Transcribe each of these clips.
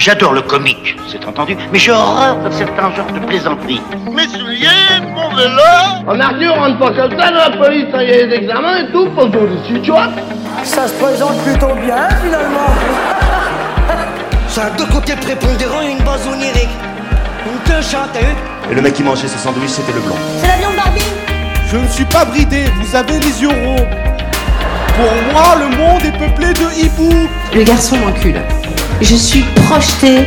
J'adore le comique, c'est entendu, mais j'ai horreur de certains genres de plaisanteries. Mes souliers, mon vélo En Arthur, on rentre pas comme ça dans la police, il y a des examens et tout, pour tout dessus, tu vois Ça se présente plutôt bien, finalement. Ça a deux côtés prépondérants et une base onirique. Une t'as vu Et le mec qui mangeait ses sandwichs, c'était le blanc. C'est la viande Barbie Je ne suis pas bridé, vous avez les yeux ronds. Pour moi, le monde est peuplé de hiboux. Le garçon m'encule. Je suis projetée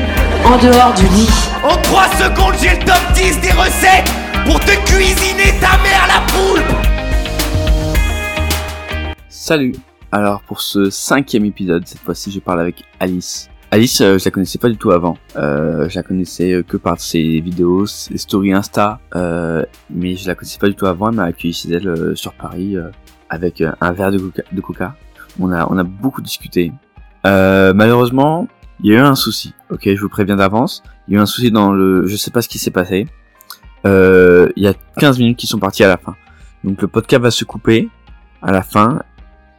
en dehors du lit. En 3 secondes, j'ai le top 10 des recettes pour te cuisiner ta mère la poule Salut Alors pour ce cinquième épisode, cette fois-ci je parle avec Alice. Alice, euh, je la connaissais pas du tout avant. Euh, je la connaissais que par ses vidéos, ses stories Insta, euh, mais je la connaissais pas du tout avant. Elle m'a accueilli chez elle euh, sur Paris euh, avec euh, un verre de coca, de coca. On a on a beaucoup discuté. Euh, malheureusement, il y a eu un souci. Ok, je vous préviens d'avance. Il y a eu un souci dans le, je sais pas ce qui s'est passé. Euh, il y a 15 minutes qui sont parties à la fin. Donc le podcast va se couper à la fin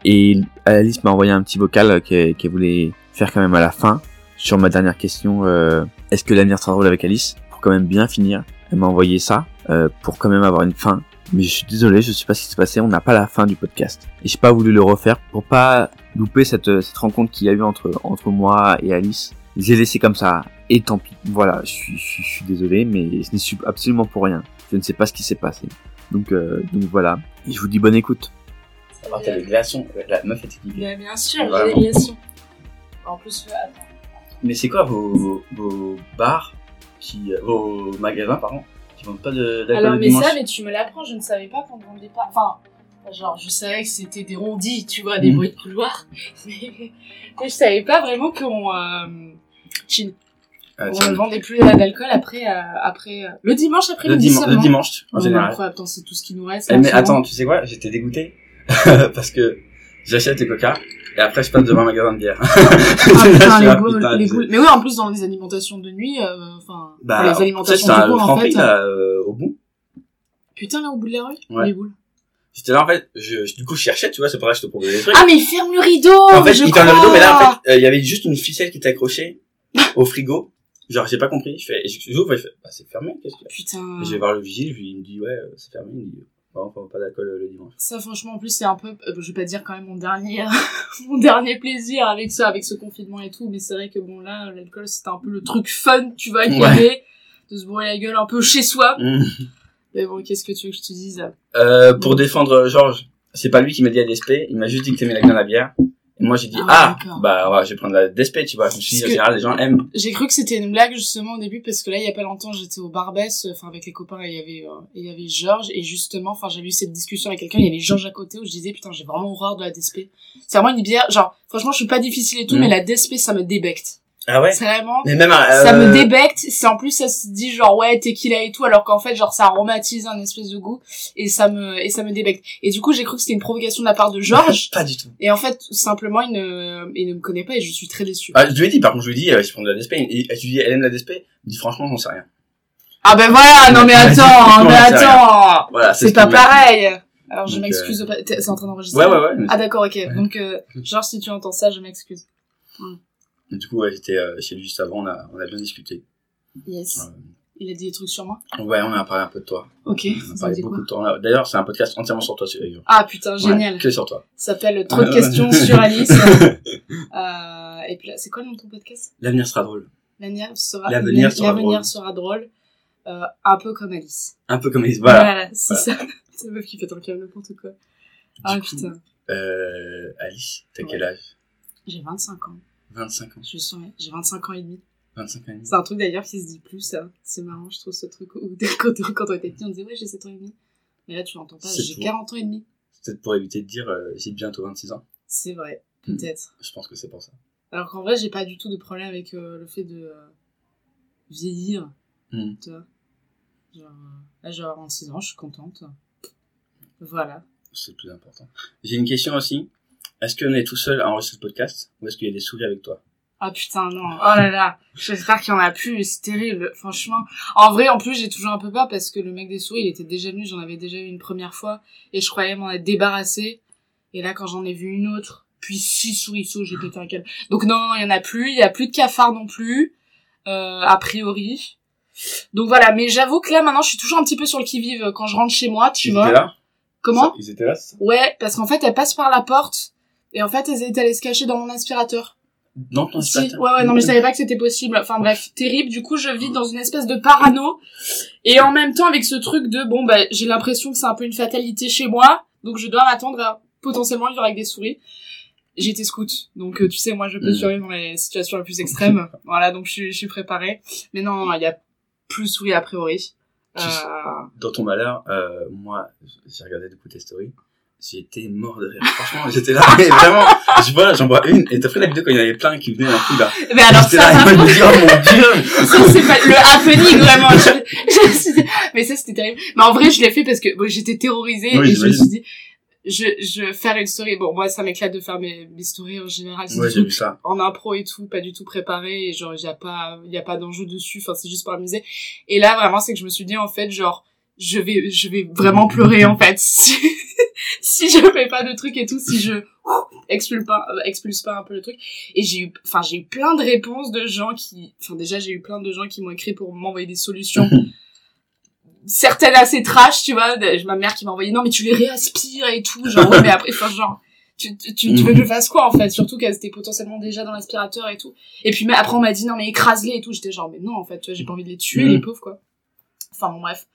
et Alice m'a envoyé un petit vocal qu'elle qu'elle voulait faire quand même à la fin sur ma dernière question euh, est-ce que l'avenir sera drôle avec Alice? Pour quand même bien finir elle m'a envoyé ça euh, pour quand même avoir une fin mais je suis désolé je sais pas ce qui s'est passé on n'a pas la fin du podcast. Et j'ai pas voulu le refaire pour pas louper cette, cette rencontre qu'il y a eu entre entre moi et Alice. J'ai laissé comme ça et tant pis. Voilà je suis, je suis, je suis désolé mais ce n'est absolument pour rien. Je ne sais pas ce qui s'est passé. Donc euh, donc voilà. Et je vous dis bonne écoute. Alors t'as des glaçons, la meuf était. Bien, bien sûr, j'ai des glaçons. En plus, euh, attends. Mais c'est quoi vos, vos bars, qui, vos magasins, pardon, qui vendent pas d'alcool Alors, mais dimanche ça, mais tu me l'apprends, je ne savais pas qu'on ne vendait pas. Enfin, genre, je savais que c'était des rondis, tu vois, des Mhm. bruits de couloir. Mais, mais je savais pas vraiment qu'on. Euh, chin. Ah, on ne vendait plus euh, d'alcool après, euh, après euh, le dimanche après le, dimanche, le dimanche, en général. incroyable, attends, c'est tout ce qui nous reste. Eh, mais attends, tu sais quoi? J'étais dégoûté parce que j'achète les coca et après je passe devant un magasin de bière. Ah, putain, les putain, les boules. Mais oui, en plus, dans les alimentations de nuit, euh, enfin, Bah, pour les alimentations de cours, en fait. là, euh, au bout. Putain, là, au bout de la rue, Ouais. les boules. J'étais là en fait, je, je- du coup je cherchais, tu vois, c'est pour ça que je te proposais des trucs. Ah, mais il ferme le rideau! en fait, je il ferme le rideau, mais là en fait, euh, il y avait juste une ficelle qui était accrochée au frigo. Genre, j'ai pas compris. Je fais, j'ouvre et je fais, bah, c'est fermé, qu'est-ce a? Putain. Je vais voir le vigile, je lui- il me dit, ouais, euh, c'est fermé. Il me dit, bon, on pas d'alcool euh, le dimanche. Ça, franchement, en plus, c'est un peu, euh, je vais pas dire quand même mon dernier, mon dernier plaisir avec ça, avec ce confinement et tout, mais c'est vrai que bon, là, l'alcool, c'était un peu le truc fun, tu vois, qu'il y Ouais. avait, de se bourrer la gueule un peu chez soi. Mm. Mais bon, qu'est-ce que tu veux que je te dise? Euh, pour défendre Georges, c'est pas lui qui m'a dit à DSP, il m'a juste dit que t'aimais la bien la bière. Moi j'ai dit, Ah, ah, bah ouais, je vais prendre la DSP, tu vois. Je me suis dit, en général, les gens aiment. J'ai cru que c'était une blague, justement, au début, parce que là, il y a pas longtemps, j'étais au Barbès, enfin, avec les copains, et il y avait, euh, il y avait Georges, et justement, enfin, j'avais eu cette discussion avec quelqu'un, il y avait Georges à côté, où je disais, putain, j'ai vraiment horreur de la DSP. C'est vraiment une bière, genre, franchement, je suis pas difficile et tout, Mm. mais la DSP, ça me débecte. Ah ouais? C'est vraiment, Mais même, euh, ça me débecte c'est en plus ça se dit genre ouais tequila et tout alors qu'en fait genre ça aromatise un espèce de goût et ça me et ça me débecte et du coup j'ai cru que c'était une provocation de la part de Georges Pas du tout. et en fait simplement il ne il ne me connaît pas et je suis très déçue Ah, je lui ai dit, par contre, je lui ai dit, euh, je prends de la DSP. Et, tu lui dis, elle aime la DSP? Il dit, franchement, j'en sais rien. ah ben voilà non mais attends mais attends Voilà, c'est ce pas dit. pareil alors je m'excuse de pas- c'est en train d'enregistrer Ouais, ouais, ouais. mais- ah d'accord ok donc euh, Georges si tu entends ça je m'excuse mais du coup, ouais, j'étais euh, chez lui juste avant, on a, on a bien discuté. yes Euh, il a dit des trucs sur moi? Ouais, on a parlé un peu de toi. ok On a parlé beaucoup de toi. D'ailleurs, c'est un podcast entièrement sur toi, celui-là. ah putain génial Ouais, que sur toi. Ça s'appelle Trop de questions sur Alice. euh, et puis là, c'est quoi le nom de ton podcast? L'avenir sera drôle. L'avenir sera, L'avenir sera l'avenir drôle. sera drôle. Euh, un peu comme Alice. Un peu comme Alice. Voilà. c'est Voilà. ça. C'est meuf qui fait ton câble n'importe quoi. Ah Du coup, putain. Euh, Alice, t'as Ouais. quel âge? J'ai 25 ans. 25 ans. Je suis j'ai 25 ans et demi. 25 ans et demi. C'est un truc d'ailleurs qui se dit plus, ça. C'est marrant, je trouve ce truc où quand, quand on était petit, on disait ouais, j'ai 7 ans et demi. Mais là, tu l'entends pas, j'ai pour- 40 ans et demi. C'est peut-être pour éviter de dire, euh, j'ai bientôt 26 ans. C'est vrai, Hmm. peut-être. Je pense que c'est pour ça. Alors qu'en vrai, j'ai pas du tout de problème avec euh, le fait de euh, vieillir. Hmm. Tu vois Genre, euh, là, j'ai 26 ans, je suis contente. Voilà. C'est le plus important. J'ai une question aussi. Est-ce qu'on est tout seul à enregistrer ce podcast ou est-ce qu'il y a des souris avec toi? Ah putain, non. Oh là là. J'espère qu'il y en a plus. C'est terrible. Franchement. En vrai, en plus, j'ai toujours un peu peur parce que le mec des souris, il était déjà venu. J'en avais déjà eu une première fois. Et je croyais m'en être débarrassé. Et là, quand j'en ai vu une autre, puis six souriceaux, j'ai pété un câble. Donc non, non, il y en a plus. Il y a plus de cafards non plus. euh, a priori. Donc voilà, mais j'avoue que là maintenant je suis toujours un petit peu sur le qui-vive quand je rentre chez moi, tu Ils vois. étaient là? Comment? Ils étaient là, ça? Ouais, parce qu'en fait elles passent par la porte et en fait elles étaient allées se cacher dans mon aspirateur. Non, ton Si, aspirateur. ouais, ouais, non, mais je savais pas que c'était possible. Enfin bref, terrible. Du coup, je vis dans une espèce de parano. Et en même temps, avec ce truc de, bon, bah, j'ai l'impression que c'est un peu une fatalité chez moi. Donc, je dois m'attendre à potentiellement vivre avec des souris. J'étais scout. Donc, euh, tu sais, moi, je peux Mm. survivre dans les situations les plus extrêmes. voilà, donc je suis, je suis préparée. Mais non, il y a plus souris a priori. Euh, Dans ton malheur, euh, moi, j'ai regardé du coup tes stories. J'étais mort de rire. Franchement, j'étais là, mais vraiment, je vois, j'en vois une, et t'as pris la vidéo quand il y en avait plein qui venaient d'un coup, là. Mais alors, J'étais là, ça- et moi, je me dis, oh mon dieu! ça c'est pas le happening vraiment je, je suis- mais ça c'était terrible mais en vrai je l'ai fait parce que bon, j'étais terrorisée Oui, et je me suis dit je je faire une story bon moi ça m'éclate de faire mes, mes stories en général Ouais, j'ai vu ça. en impro et tout pas du tout préparé et genre y a pas y a pas d'enjeu dessus enfin c'est juste pour amuser et là vraiment c'est que je me suis dit en fait genre je vais je vais vraiment pleurer en fait. Si, si je fais pas de trucs et tout si je expulse pas euh, expulse pas un peu le truc. Et j'ai eu enfin j'ai eu plein de réponses de gens qui enfin déjà j'ai eu plein de gens qui m'ont écrit pour m'envoyer des solutions. Certaines assez trash tu vois. Ma mère qui m'a envoyé non mais tu les réaspires et tout genre ouais mais après enfin genre tu, tu, tu, veux que je fasse quoi en fait surtout qu'elles étaient potentiellement déjà dans l'aspirateur et tout. Et puis mais après on m'a dit non mais écrase-les et tout j'étais genre mais non en fait tu vois j'ai pas envie de les tuer Mhm. les pauvres quoi enfin bon bref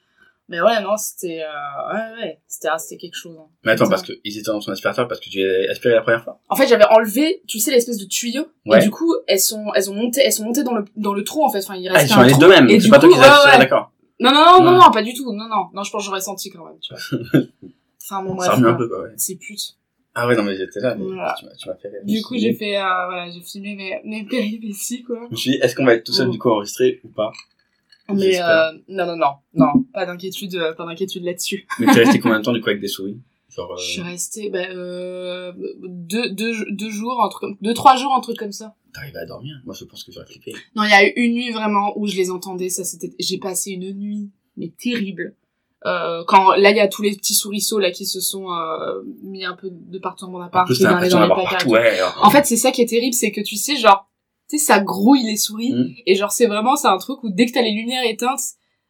mais ouais non c'était euh, ouais ouais c'était ah, c'était quelque chose hein. Mais attends, parce qu'ils étaient dans ton aspirateur parce que tu as aspiré la première fois. En fait, j'avais enlevé, tu sais, l'espèce de tuyau. Ouais. Et du coup, elles sont, elles ont monté, elles sont montées dans le, dans le trou, en fait. Enfin, il Ah, restait ils sont allés trou. d'eux-mêmes. Et C'est pas toi qui les as d'accord. Non, non, non, non, non, pas du tout. Non, non. Non, je pense que j'aurais senti quand même, tu vois. Enfin, bon, bref. Ça remue un peu, quoi, ouais. C'est pute. Ah ouais, non, mais j'étais là, mais Voilà. tu m'as- fait rire. Du coup, j'ai fait, euh, voilà, j'ai filmé mes, mes péripéties, quoi. Je me suis dit, est-ce qu'on va être tout seul, Oh. du coup, enregistré ou pas? Mais, euh, non, non, non. Non, pas d'inquiétude, euh, pas d'inquiétude là-dessus. Mais t'es resté combien de temps, du coup, avec des souris? Genre, euh, Je suis restée, bah, euh, deux, deux, deux jours, un truc, comme- deux, trois jours, un truc comme ça. t'arrives à dormir? Moi, je pense que j'aurais flippé. Non, il y a eu une nuit vraiment où je les entendais. Ça, c'était, j'ai passé une nuit, mais terrible. Euh, quand là, il y a tous les petits souriceaux là qui se sont euh, mis un peu de partout dans mon En appart, qui dans les dans placards. ouais. alors. En fait, c'est ça qui est terrible, c'est que tu sais, genre, tu sais, ça grouille les souris, Mm. et genre, c'est vraiment, c'est un truc où dès que t'as les lumières éteintes,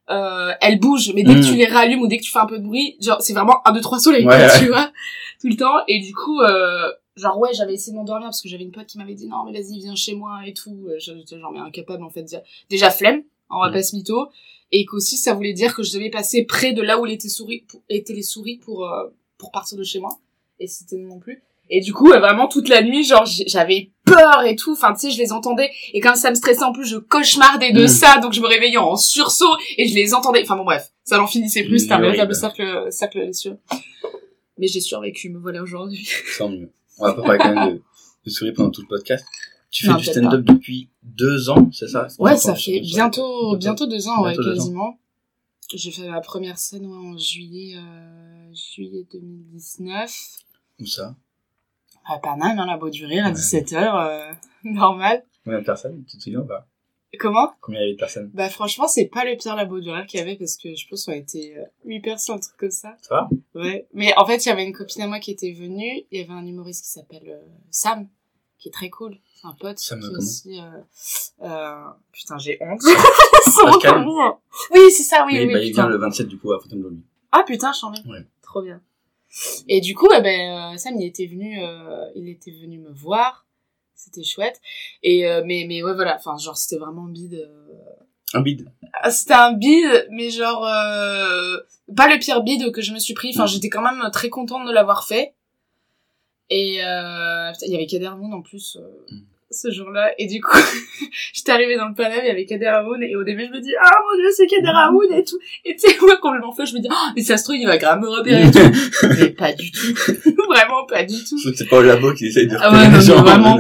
euh, elles bougent, mais dès que Mm. tu les rallumes ou dès que tu fais un peu de bruit, genre, c'est vraiment un, deux, trois soleils, Ouais, tu vois, tout le temps, et du coup, euh, genre, ouais, j'avais essayé de m'endormir parce que j'avais une pote qui m'avait dit, non, mais vas-y, viens chez moi, et tout, Euh, j'étais genre, mais incapable, en fait, déjà, déjà flemme, on va Mm. pas se mytho, et qu'aussi, ça voulait dire que je devais passer près de là où étaient, souris, pour- étaient les souris pour, euh, pour partir de chez moi, et c'était non plus. Et du coup, euh, vraiment toute la nuit, genre j'avais peur et tout. Enfin, tu sais, je les entendais. Et comme ça me stressait en plus, je cauchemardais de Mm. ça, donc je me réveillais en sursaut et je les entendais. Enfin bon, bref, ça n'en finissait plus. C'était un véritable cercle, cercle vicieux. Mais j'ai survécu, me voilà aujourd'hui. Tant mieux. On va pas parler quand même de, de souris pendant tout le podcast. Tu fais Non, du stand-up depuis deux ans, c'est ça? Ouais, ça fait bientôt, bientôt deux ans, ouais, Bientôt ans. quasiment. J'ai fait ma première scène ouais, en juillet, euh, juillet 2019. Où ça? À Paname, hein, la Beau du Rire, à Ouais. 17h, euh, normal. Combien de personnes Tu te souviens ou pas? Comment? Combien il y avait de personnes? Bah franchement, c'est pas le pire labo du rire qu'il y avait parce que je pense qu'on a été euh, 8 personnes, un truc comme ça. Ça va? Ouais. Mais en fait, il y avait une copine à moi qui était venue. Il y avait un humoriste qui s'appelle euh, Sam, qui est très cool. C'est un pote Sam, qui aussi... Euh, euh, putain, j'ai honte. Pascal. Oui, c'est ça, oui, Oui, oui. bah, il vient le 27 du coup à Fontainebleau. Ah putain, j'en ai. Ouais. Trop bien. Et du coup, eh ben, euh, Sam, il était venu, euh, il était venu me voir. C'était chouette. Et euh, mais mais ouais voilà, enfin genre c'était vraiment bide. euh, Un bide. ah, C'était un bide, mais genre euh, pas le pire bide que je me suis pris. Enfin, j'étais quand même très contente de l'avoir fait. Et euh, il y avait Kader en plus Mm. Ce jour-là. Et du coup, j'étais arrivée dans le panel, il y avait Kader Moon et au début je me dis ah mon dieu c'est Kader Moon et tout. Et tu sais moi complètement fait, je me dis oh, mais ça se trouve il va grave me repérer et tout. mais pas du tout, vraiment pas du tout. C'est pas au labo qui essaye de Ah repérer ouais, non, les gens mais en vraiment.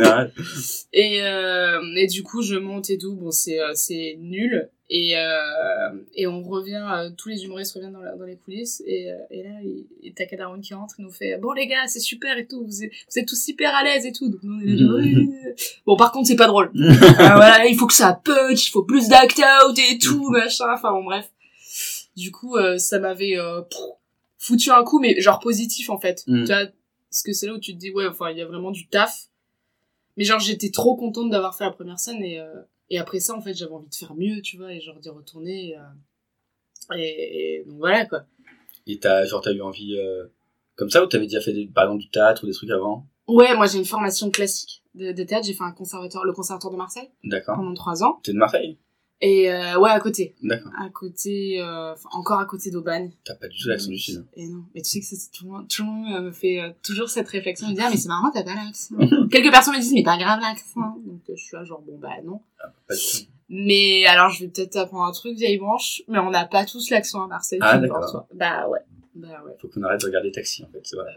Et, euh, et du coup, je monte et tout. Bon, c'est euh, c'est nul. Et, euh, et on revient, euh, tous les humoristes reviennent dans, la- dans les coulisses. Et, euh, et là, il, il t'as Kadarun qui rentre et nous fait Bon, les gars, c'est super et tout. Vous êtes, vous êtes tous hyper à l'aise et tout. Donc, nous, on est là, genre, Oui, oui, oui. Bon, par contre, c'est pas drôle. Ah, voilà, il faut que ça punch, il faut plus d'act out et tout, machin. Enfin, bon, bref. Du coup, euh, ça m'avait euh, foutu un coup, mais genre positif en fait. Mm. Tu vois, parce que c'est là où tu te dis, ouais, enfin, il y a vraiment du taf. Mais genre, j'étais trop contente d'avoir fait la première scène et, euh, Et après ça, en fait, j'avais envie de faire mieux, tu vois, et genre d'y retourner. euh, et, et donc voilà, quoi. Et t'as, genre, t'as eu envie, euh, comme ça, ou t'avais déjà fait, des, par exemple, du théâtre ou des trucs avant? Ouais, moi j'ai une formation classique de, de théâtre. J'ai fait un conservatoire, le conservatoire de Marseille D'accord. pendant trois ans. T'es de Marseille? Et euh, ouais, à côté. D'accord. À côté, euh, encore à côté d'Aubagne. T'as pas du tout l'accent du Sud. Et non, mais tu sais que ça, c'est tout le monde, tout le monde euh, me fait euh, toujours cette réflexion. Il me dit, ah, mais c'est marrant, t'as pas l'accent. Quelques personnes me disent, mais t'as grave l'accent. Donc euh, je suis là, genre, bon, bah non. Pas du tout. Mais alors, je vais peut-être t'apprendre un truc, vieille branche, mais on n'a pas tous l'accent à Marseille. Ah, d'accord. Bah ouais. Bah ouais. Faut qu'on arrête de regarder Taxi, en fait, c'est vrai.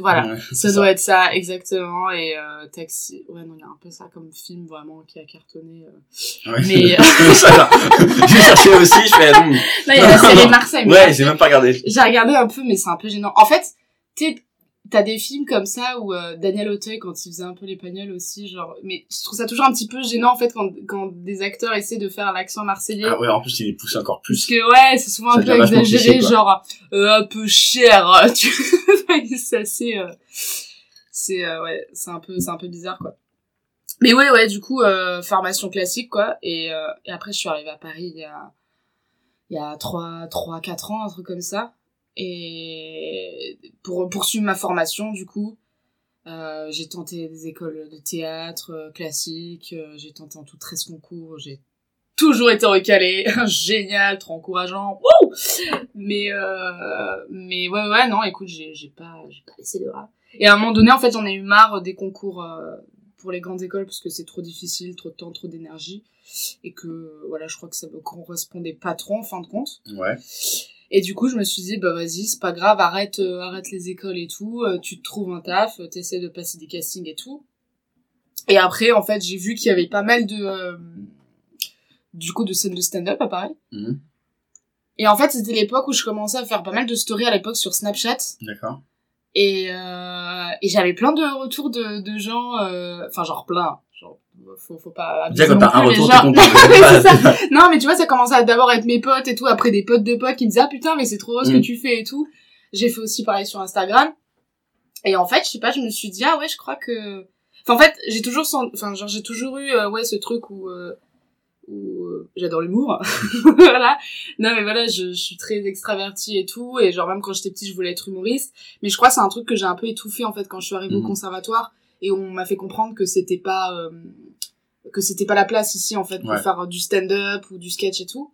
Voilà. Ouais, Ça doit être ça, exactement. Et euh, Taxi, ouais, non, il y a un peu ça comme film vraiment qui a cartonné. euh. Ouais. Mais- là. J'ai cherché aussi, je fais, non. Là, il y a la série Marseille. mais Ouais, j'ai même pas regardé. J'ai regardé un peu, mais c'est un peu gênant. En fait, tu t'as des films comme ça où euh, Daniel Auteuil, quand il faisait un peu l'espagnol aussi, genre... Mais je trouve ça toujours un petit peu gênant, en fait, quand, quand des acteurs essaient de faire l'accent marseillais. Ah ouais, en plus, il est poussé encore Parce plus. que ouais, c'est souvent Ça un peu exagéré, cliché, genre euh, un peu cher, euh, tu c'est assez euh, c'est euh, ouais, c'est un peu c'est un peu bizarre quoi. Mais ouais ouais, du coup euh, formation classique quoi et, après je suis arrivée à Paris il y a il y a 3 3 4 ans un truc comme ça et pour poursuivre ma formation du coup j'ai tenté des écoles de théâtre euh, classique, j'ai tenté en tout 13 concours, j'ai toujours été recalée, génial, trop encourageant, wouh! Mais euh, mais ouais ouais non écoute j'ai j'ai pas j'ai pas laissé les bras et à un moment donné en fait j'en ai eu marre des concours euh, pour les grandes écoles parce que c'est trop difficile trop de temps trop d'énergie. Et que voilà je crois que ça me correspondait pas trop en fin de compte. Ouais. et du coup, je me suis dit, bah vas-y, c'est pas grave, arrête, euh, arrête les écoles et tout, euh, tu te trouves un taf, t'essaies de passer des castings et tout. Et après, en fait, j'ai vu qu'il y avait pas mal de, euh, du coup, de scènes de stand-up à Paris. Mhm. Et en fait, c'était l'époque où je commençais à faire pas mal de stories à l'époque sur Snapchat. D'accord. Et, euh, et j'avais plein de retours de, de gens, euh, enfin genre plein, genre faut, faut pas t'as non un mais retour, genre-. Non tu vois ça commençait à d'abord être mes potes et tout, après des potes de potes qui me disaient ah putain mais c'est trop beau ce Mm. que tu fais et tout. J'ai fait aussi pareil sur Instagram. Et en fait je sais pas je me suis dit ah ouais je crois que, enfin en fait j'ai toujours sen- enfin genre j'ai toujours eu euh, ouais ce truc où euh, où euh, j'adore l'humour. Voilà. Non mais voilà je, je suis très extravertie et tout. Et genre même quand j'étais petite je voulais être humoriste. Mais je crois que c'est un truc que j'ai un peu étouffé en fait quand je suis arrivée au Mhm. conservatoire. Et on m'a fait comprendre que c'était pas euh, que c'était pas la place ici en fait pour Ouais. faire du stand-up ou du sketch et tout.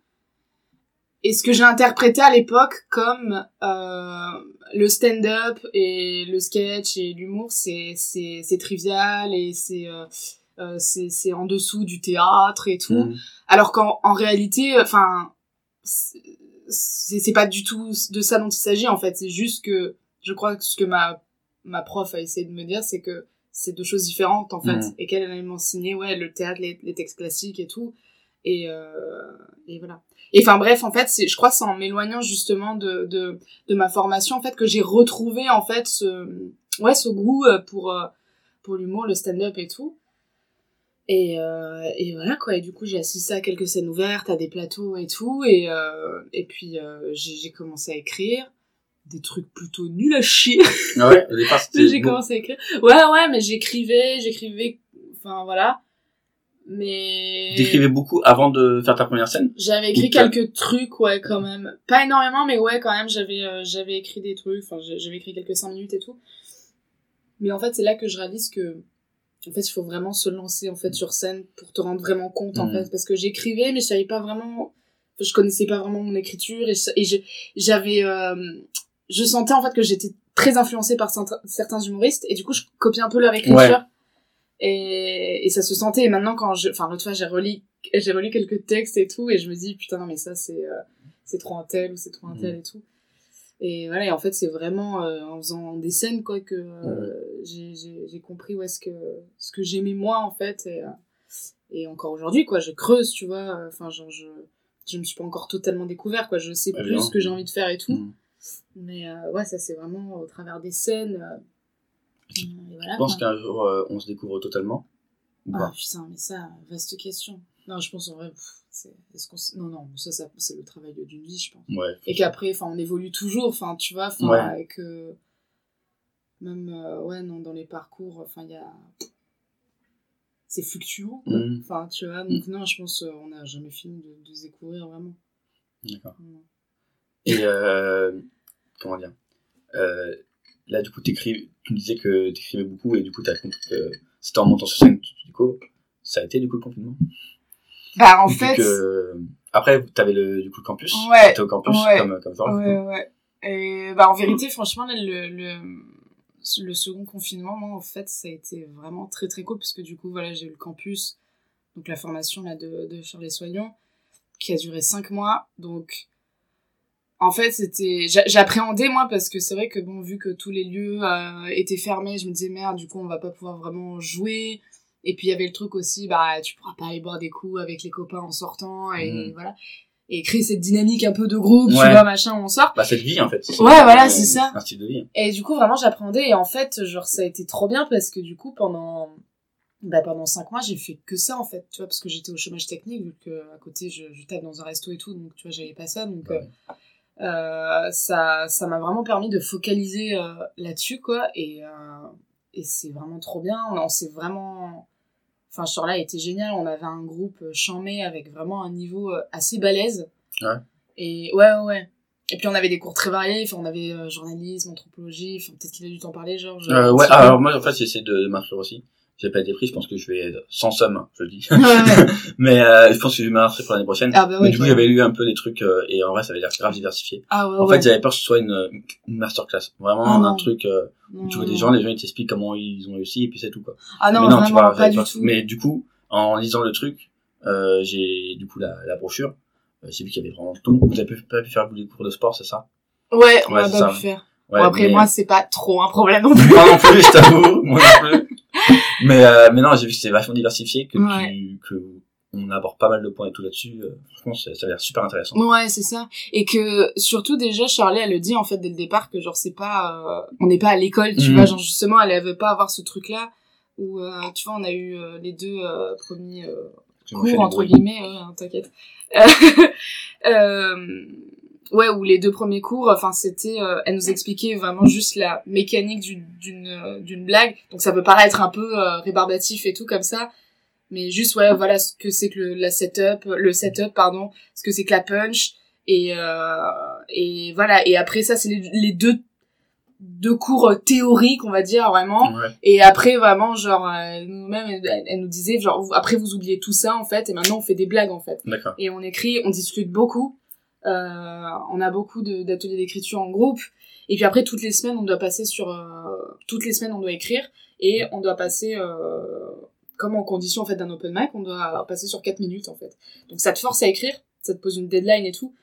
Et ce que j'ai interprété à l'époque comme euh, le stand-up et le sketch et l'humour c'est c'est c'est trivial et c'est euh, euh, c'est c'est en dessous du théâtre et tout. Mhm. alors qu'en en réalité enfin c'est c'est pas du tout de ça dont il s'agit en fait. C'est juste que je crois que ce que ma ma prof a essayé de me dire c'est que c'est deux choses différentes en fait. Mhm. et qu'elle allait m'enseigner ouais le théâtre les, les textes classiques et tout. Et euh, et voilà. Et enfin bref en fait c'est je crois que c'est en m'éloignant justement de de de ma formation en fait que j'ai retrouvé en fait ce ouais ce goût euh, pour euh, pour l'humour le stand-up et tout et, euh, et voilà quoi, et du coup j'ai assisté à quelques scènes ouvertes, à des plateaux et tout, et, euh, et puis euh, j'ai commencé à écrire des trucs plutôt nuls à chier. Ah ouais, j'ai commencé à écrire. Ouais ouais, mais j'écrivais, j'écrivais, enfin voilà. Mais T'écrivais beaucoup avant de faire ta première scène? J'avais écrit quelques trucs, ouais, quand même. Pas énormément, mais ouais, quand même, j'avais euh, j'avais écrit des trucs, enfin j'avais écrit quelques 5 minutes et tout. Mais en fait, c'est là que je réalise que en fait, il faut vraiment se lancer en fait sur scène pour te rendre vraiment compte en Mhm. fait. Parce que j'écrivais mais je savais pas vraiment je connaissais pas vraiment mon écriture et, je- et j'avais euh, je sentais en fait que j'étais très influencée par certains- humoristes et du coup je copiais un peu leur écriture. Ouais. et, et ça se sentait. Et maintenant quand je enfin l'autre fois j'ai relu j'ai relu quelques textes et tout et je me dis putain mais ça c'est euh, c'est trop un tel ou c'est trop un tel et tout et voilà et en fait c'est vraiment euh, en faisant des scènes quoi que euh, j'ai compris où est-ce que ce que j'aimais moi en fait et euh, et encore aujourd'hui quoi je creuse tu vois enfin genre je je me suis pas encore totalement découvert quoi je sais Ouais, plus ce que j'ai envie de faire et tout Mhm. mais euh, ouais ça c'est vraiment au travers des scènes euh, voilà Je pense qu'un jour, euh, on se découvre totalement. Ou Ah pas? putain, mais ça, vaste question. Non, je pense en vrai, c'est, est-ce qu'on, non, non, ça, ça, c'est le travail d'une vie, je pense. Ouais. Et qu'après, enfin, on évolue toujours, enfin, tu vois, enfin, Ouais. avec, euh, même, euh, ouais, non, dans les parcours, enfin, il y a, c'est fluctuant. Mhm. enfin tu vois donc non je pense euh, on n'a jamais fini de, de se découvrir vraiment D'accord. Mm. Et euh, comment dire Là, du coup, t'écris, tu me disais que t'écrivais beaucoup et du coup, t'as compris que c'était en montant sur scène du coup, ça a été du coup le confinement? Bah en fait que- après, t'avais le du coup le campus. Ouais. T'étais au campus Ouais. comme comme ça. Ouais, ouais. Et bah, en vérité, franchement, là, le, le, le second confinement, moi, en fait, ça a été vraiment très, très cool, parce que du coup, voilà, j'ai eu le campus, donc la formation, là, de, de Charles Soignant, qui a duré cinq mois. Donc, en fait, c'était, j'a- j'appréhendais, moi, parce que c'est vrai que, bon, vu que tous les lieux euh, étaient fermés, je me disais, merde, du coup, on va pas pouvoir vraiment jouer. Et puis, il y avait le truc aussi, bah, tu pourras pas aller boire des coups avec les copains en sortant, et Mhm. voilà. Et créer cette dynamique un peu de groupe, tu Ouais. vois, machin, on sort. Bah, cette vie en fait. Ouais, voilà, un- c'est ça. Un style de vie. Et du coup, vraiment, j'appréhendais. Et en fait, genre, ça a été trop bien parce que du coup, pendant, bah, pendant cinq mois, j'ai fait que ça, en fait, tu vois, parce que j'étais au chômage technique, vu que à côté, je, je tape dans un resto et tout, donc tu vois, j'avais pas ça. Donc, Ouais. euh, euh, ça, ça m'a vraiment permis de focaliser euh, là-dessus, quoi. Et, euh, et c'est vraiment trop bien. On, on s'est vraiment. Enfin, ce là était génial. On avait un groupe euh, chamé avec vraiment un niveau euh, assez balèze. Ouais. Et ouais, ouais, ouais. Et puis on avait des cours très variés, enfin on avait euh, journalisme, anthropologie, enfin peut-être qu'il a dû t'en parler, Georges. Euh, ouais. peu. Alors moi, en fait, j'essaie de, de m'inscrire aussi. J'ai pas été pris, je pense que je vais sans somme, hein, je le dis. Ouais, ouais. mais euh, je pense que je vais m'inscrire pour l'année prochaine. Ah bah ouais, mais du coup, j'avais lu un peu des trucs euh, et en vrai, ça avait l'air grave diversifié. Ah ouais, En fait, j'avais peur que ce soit une, une masterclass. Vraiment Ah non. un truc euh, où tu vois des gens, les gens ils t'expliquent comment ils ont réussi et puis c'est tout quoi. Ah non, mais vraiment, tu vois, pas du tout. Mais du coup, en lisant le truc, euh, j'ai du coup la, la brochure. euh, J'ai vu qu'il y avait vraiment tout. Vous avez pas pu faire vous des cours de sport, c'est ça? Ouais, on a pas pu faire. Ouais, bon, après, mais- moi, c'est pas trop un problème non plus. Moi non plus, je t'avoue, moi non plus. Mais, euh, mais non, j'ai vu que c'était vachement diversifié, que Ouais. tu, que on aborde pas mal de points et tout là-dessus. Euh, franchement, ça, ça a l'air super intéressant. Ouais, c'est ça. Et que surtout déjà Charlie elle le dit en fait dès le départ que genre c'est pas euh, on n'est pas à l'école, tu Mhm. vois, genre justement elle, elle veut pas avoir ce truc là où euh, tu vois on a eu euh, les deux euh, premiers euh, cours entre bruit. guillemets, hein, t'inquiète. ouais, où les deux premiers cours, enfin c'était, euh, elle nous expliquait vraiment juste la mécanique d'une d'une euh, d'une blague. Donc ça peut paraître un peu euh, rébarbatif et tout comme ça, mais juste ouais, voilà ce que c'est que le, la setup, le setup pardon, ce que c'est que la punch. Et euh, et voilà. Et après ça c'est les, les deux deux cours euh, théoriques on va dire vraiment. Ouais. et après vraiment genre euh, nous-mêmes elle, elle nous disait genre après vous oubliez tout ça en fait. Et maintenant on fait des blagues en fait. Et on écrit on discute beaucoup on a beaucoup de- d'ateliers d'écriture en groupe. Et puis après toutes les semaines on doit passer sur euh, toutes les semaines on doit écrire. Et on doit passer euh, comme en condition en fait d'un open mic on doit passer sur 4 minutes en fait. Donc ça te force à écrire ça te pose une deadline et tout.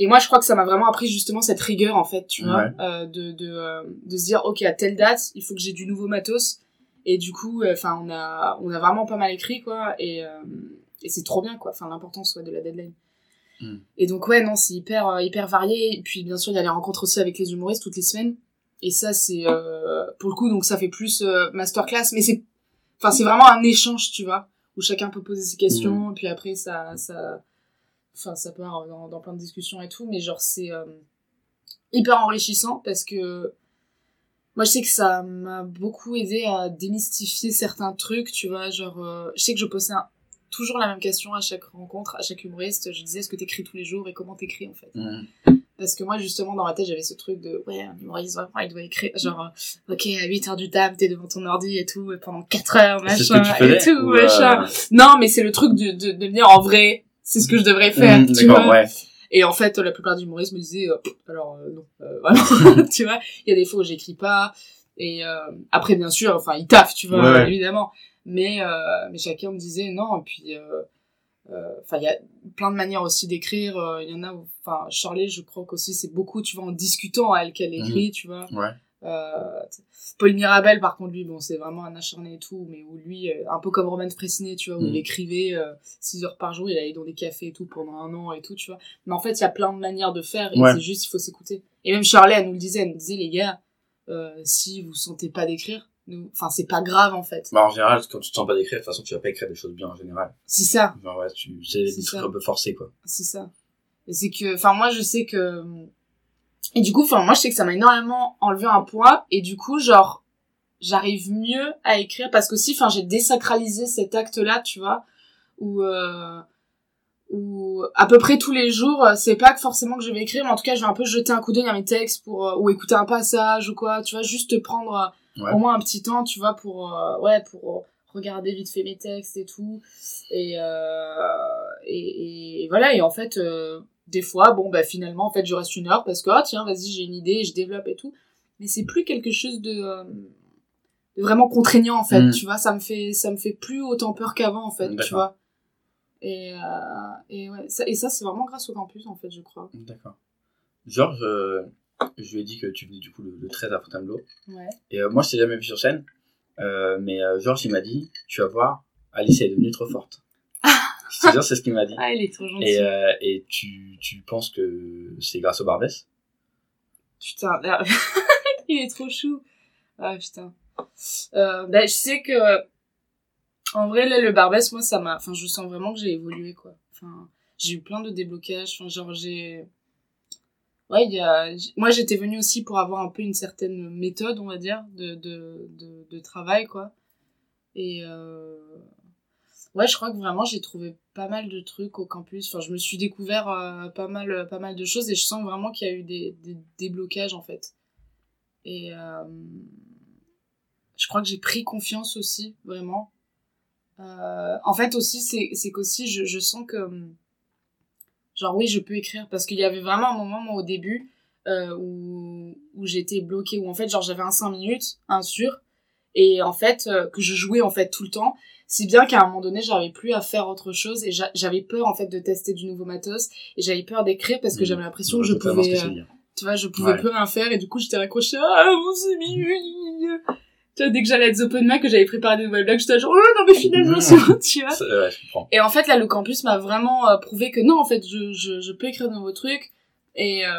Et moi je crois que ça m'a vraiment appris justement cette rigueur en fait tu vois euh, de de euh, de se dire ok à telle date il faut que j'ai du nouveau matos. Et du coup enfin on a on a vraiment pas mal écrit quoi. Et euh, et c'est trop bien quoi. Enfin l'importance ouais, de la deadline Mm. et donc ouais non c'est hyper euh, hyper varié. Et puis bien sûr il y a les rencontres aussi avec les humoristes toutes les semaines. Et ça c'est euh, pour le coup donc ça fait plus euh, masterclass. Mais c'est enfin c'est vraiment un échange tu vois où chacun peut poser ses questions. Et puis après ça ça enfin ça part dans, dans plein de discussions et tout. Mais genre c'est euh, hyper enrichissant parce que moi je sais que ça m'a beaucoup aidé à démystifier certains trucs tu vois. Genre euh, je sais que je posais un- toujours la même question à chaque rencontre à chaque humoriste je disais est-ce que t'écris tous les jours et comment t'écris en fait? Mhm. parce que moi justement dans ma tête j'avais ce truc de ouais un humoriste vraiment il doit écrire genre euh, ok à 8 heures du table t'es devant ton ordi et tout et pendant 4 heures machin que tu et tout ou, machin euh, non mais c'est le truc de, de, de me dire en vrai c'est ce que je devrais faire Mhm, tu vois ouais. et en fait, la plupart des humoristes me disaient, euh, alors euh, non, vraiment, tu vois, il y a des fois où j'écris pas. Et après, bien sûr, enfin, ils taffent, tu vois, Ouais, ouais. Mais euh, mais chacun me disait non. Et puis, euh, euh, enfin, il y a plein de manières aussi d'écrire. euh, Il y en a, enfin, Charlie, je crois qu'aussi c'est beaucoup, tu vois, en discutant à elle qu'elle écrit, tu vois. Ouais. Euh, Paul Mirabel, par contre, lui, bon, c'est vraiment un acharné et tout, mais où lui, euh, un peu comme Roman Fressinet, tu vois, où Mhm. il écrivait 6 heures par jour, il allait dans des cafés et tout pendant un an et tout, tu vois. Mais en fait, il y a plein de manières de faire et Ouais. c'est juste, il faut s'écouter. Et même Charlie, elle nous le disait, elle nous disait, les gars, euh, si vous sentez pas d'écrire, enfin, c'est pas grave, en fait. Bah, en général, quand tu te sens pas d'écrire, de toute façon, tu vas pas écrire des choses bien en général. C'est ça. Genre, ouais, tu, c'est des trucs un peu forcés, quoi. C'est ça. Et c'est que, enfin, moi, je sais que, et du coup, enfin, moi, je sais que ça m'a énormément enlevé un poids, et du coup, genre, j'arrive mieux à écrire parce que aussi enfin j'ai désacralisé cet acte là tu vois où euh, où à peu près tous les jours euh, c'est pas forcément que je vais écrire mais en tout cas je vais un peu jeter un coup d'œil à mes textes pour euh, ou écouter un passage ou quoi tu vois juste prendre euh, Ouais. au moins un petit temps tu vois pour ouais pour regarder vite fait mes textes et tout et euh, et, et voilà et en fait euh, des fois bon bah finalement en fait je reste une heure parce que ah tiens vas-y j'ai une idée et je développe et tout mais c'est plus quelque chose de, euh, de vraiment contraignant en fait Mm. tu vois ça me fait ça me fait plus autant peur qu'avant en fait tu vois et euh, et ouais ça, et ça c'est vraiment grâce au campus en fait je crois D'accord. Georges, euh, je lui ai dit que tu venais du coup le, le 13 à Fontainebleau. ouais Et euh, moi, je t'ai jamais vu sur scène. Mais Georges, il m'a dit, tu vas voir, Alice elle est devenue trop forte. je te jure, c'est ce qu'il m'a dit. ah il est trop gentil Et, euh, et tu, tu penses que c'est grâce au Barbès? Putain, il est trop chou. Ah putain. Euh, bah, je sais que en vrai là le Barbès moi ça m'a enfin je sens vraiment que j'ai évolué quoi. Enfin, j'ai eu plein de déblocages, enfin genre j'ai Ouais, il y a moi j'étais venue aussi pour avoir un peu une certaine méthode, on va dire, de de de, de travail quoi. Et euh... ouais, je crois que vraiment j'ai trouvé pas mal de trucs au campus. Enfin, je me suis découvert euh, pas mal pas mal de choses et je sens vraiment qu'il y a eu des des déblocages en fait. Et euh, je crois que j'ai pris confiance aussi, vraiment. Euh, en fait aussi, c'est c'est qu'aussi je, je sens que hum, genre oui, je peux écrire parce qu'il y avait vraiment un moment moi au début euh, où où j'étais bloquée où en fait genre j'avais un 5 minutes, un sur et en fait euh, que je jouais en fait tout le temps si bien qu'à un moment donné j'arrivais plus à faire autre chose et j'a- j'avais peur en fait de tester du nouveau matos et j'avais peur d'écrire parce que Mhm. j'avais l'impression que Je pouvais euh, tu vois je pouvais Ouais. plus rien faire et du coup j'étais raccrochée ah mon vois dès que j'allais être open mic que j'avais préparé des nouvelles blagues j'étais genre oh non mais finalement tu vois C'est- Ouais, je comprends. et en fait, là, le campus m'a vraiment euh, prouvé que non, en fait, je, je, je peux écrire de nouveaux trucs. Et, euh,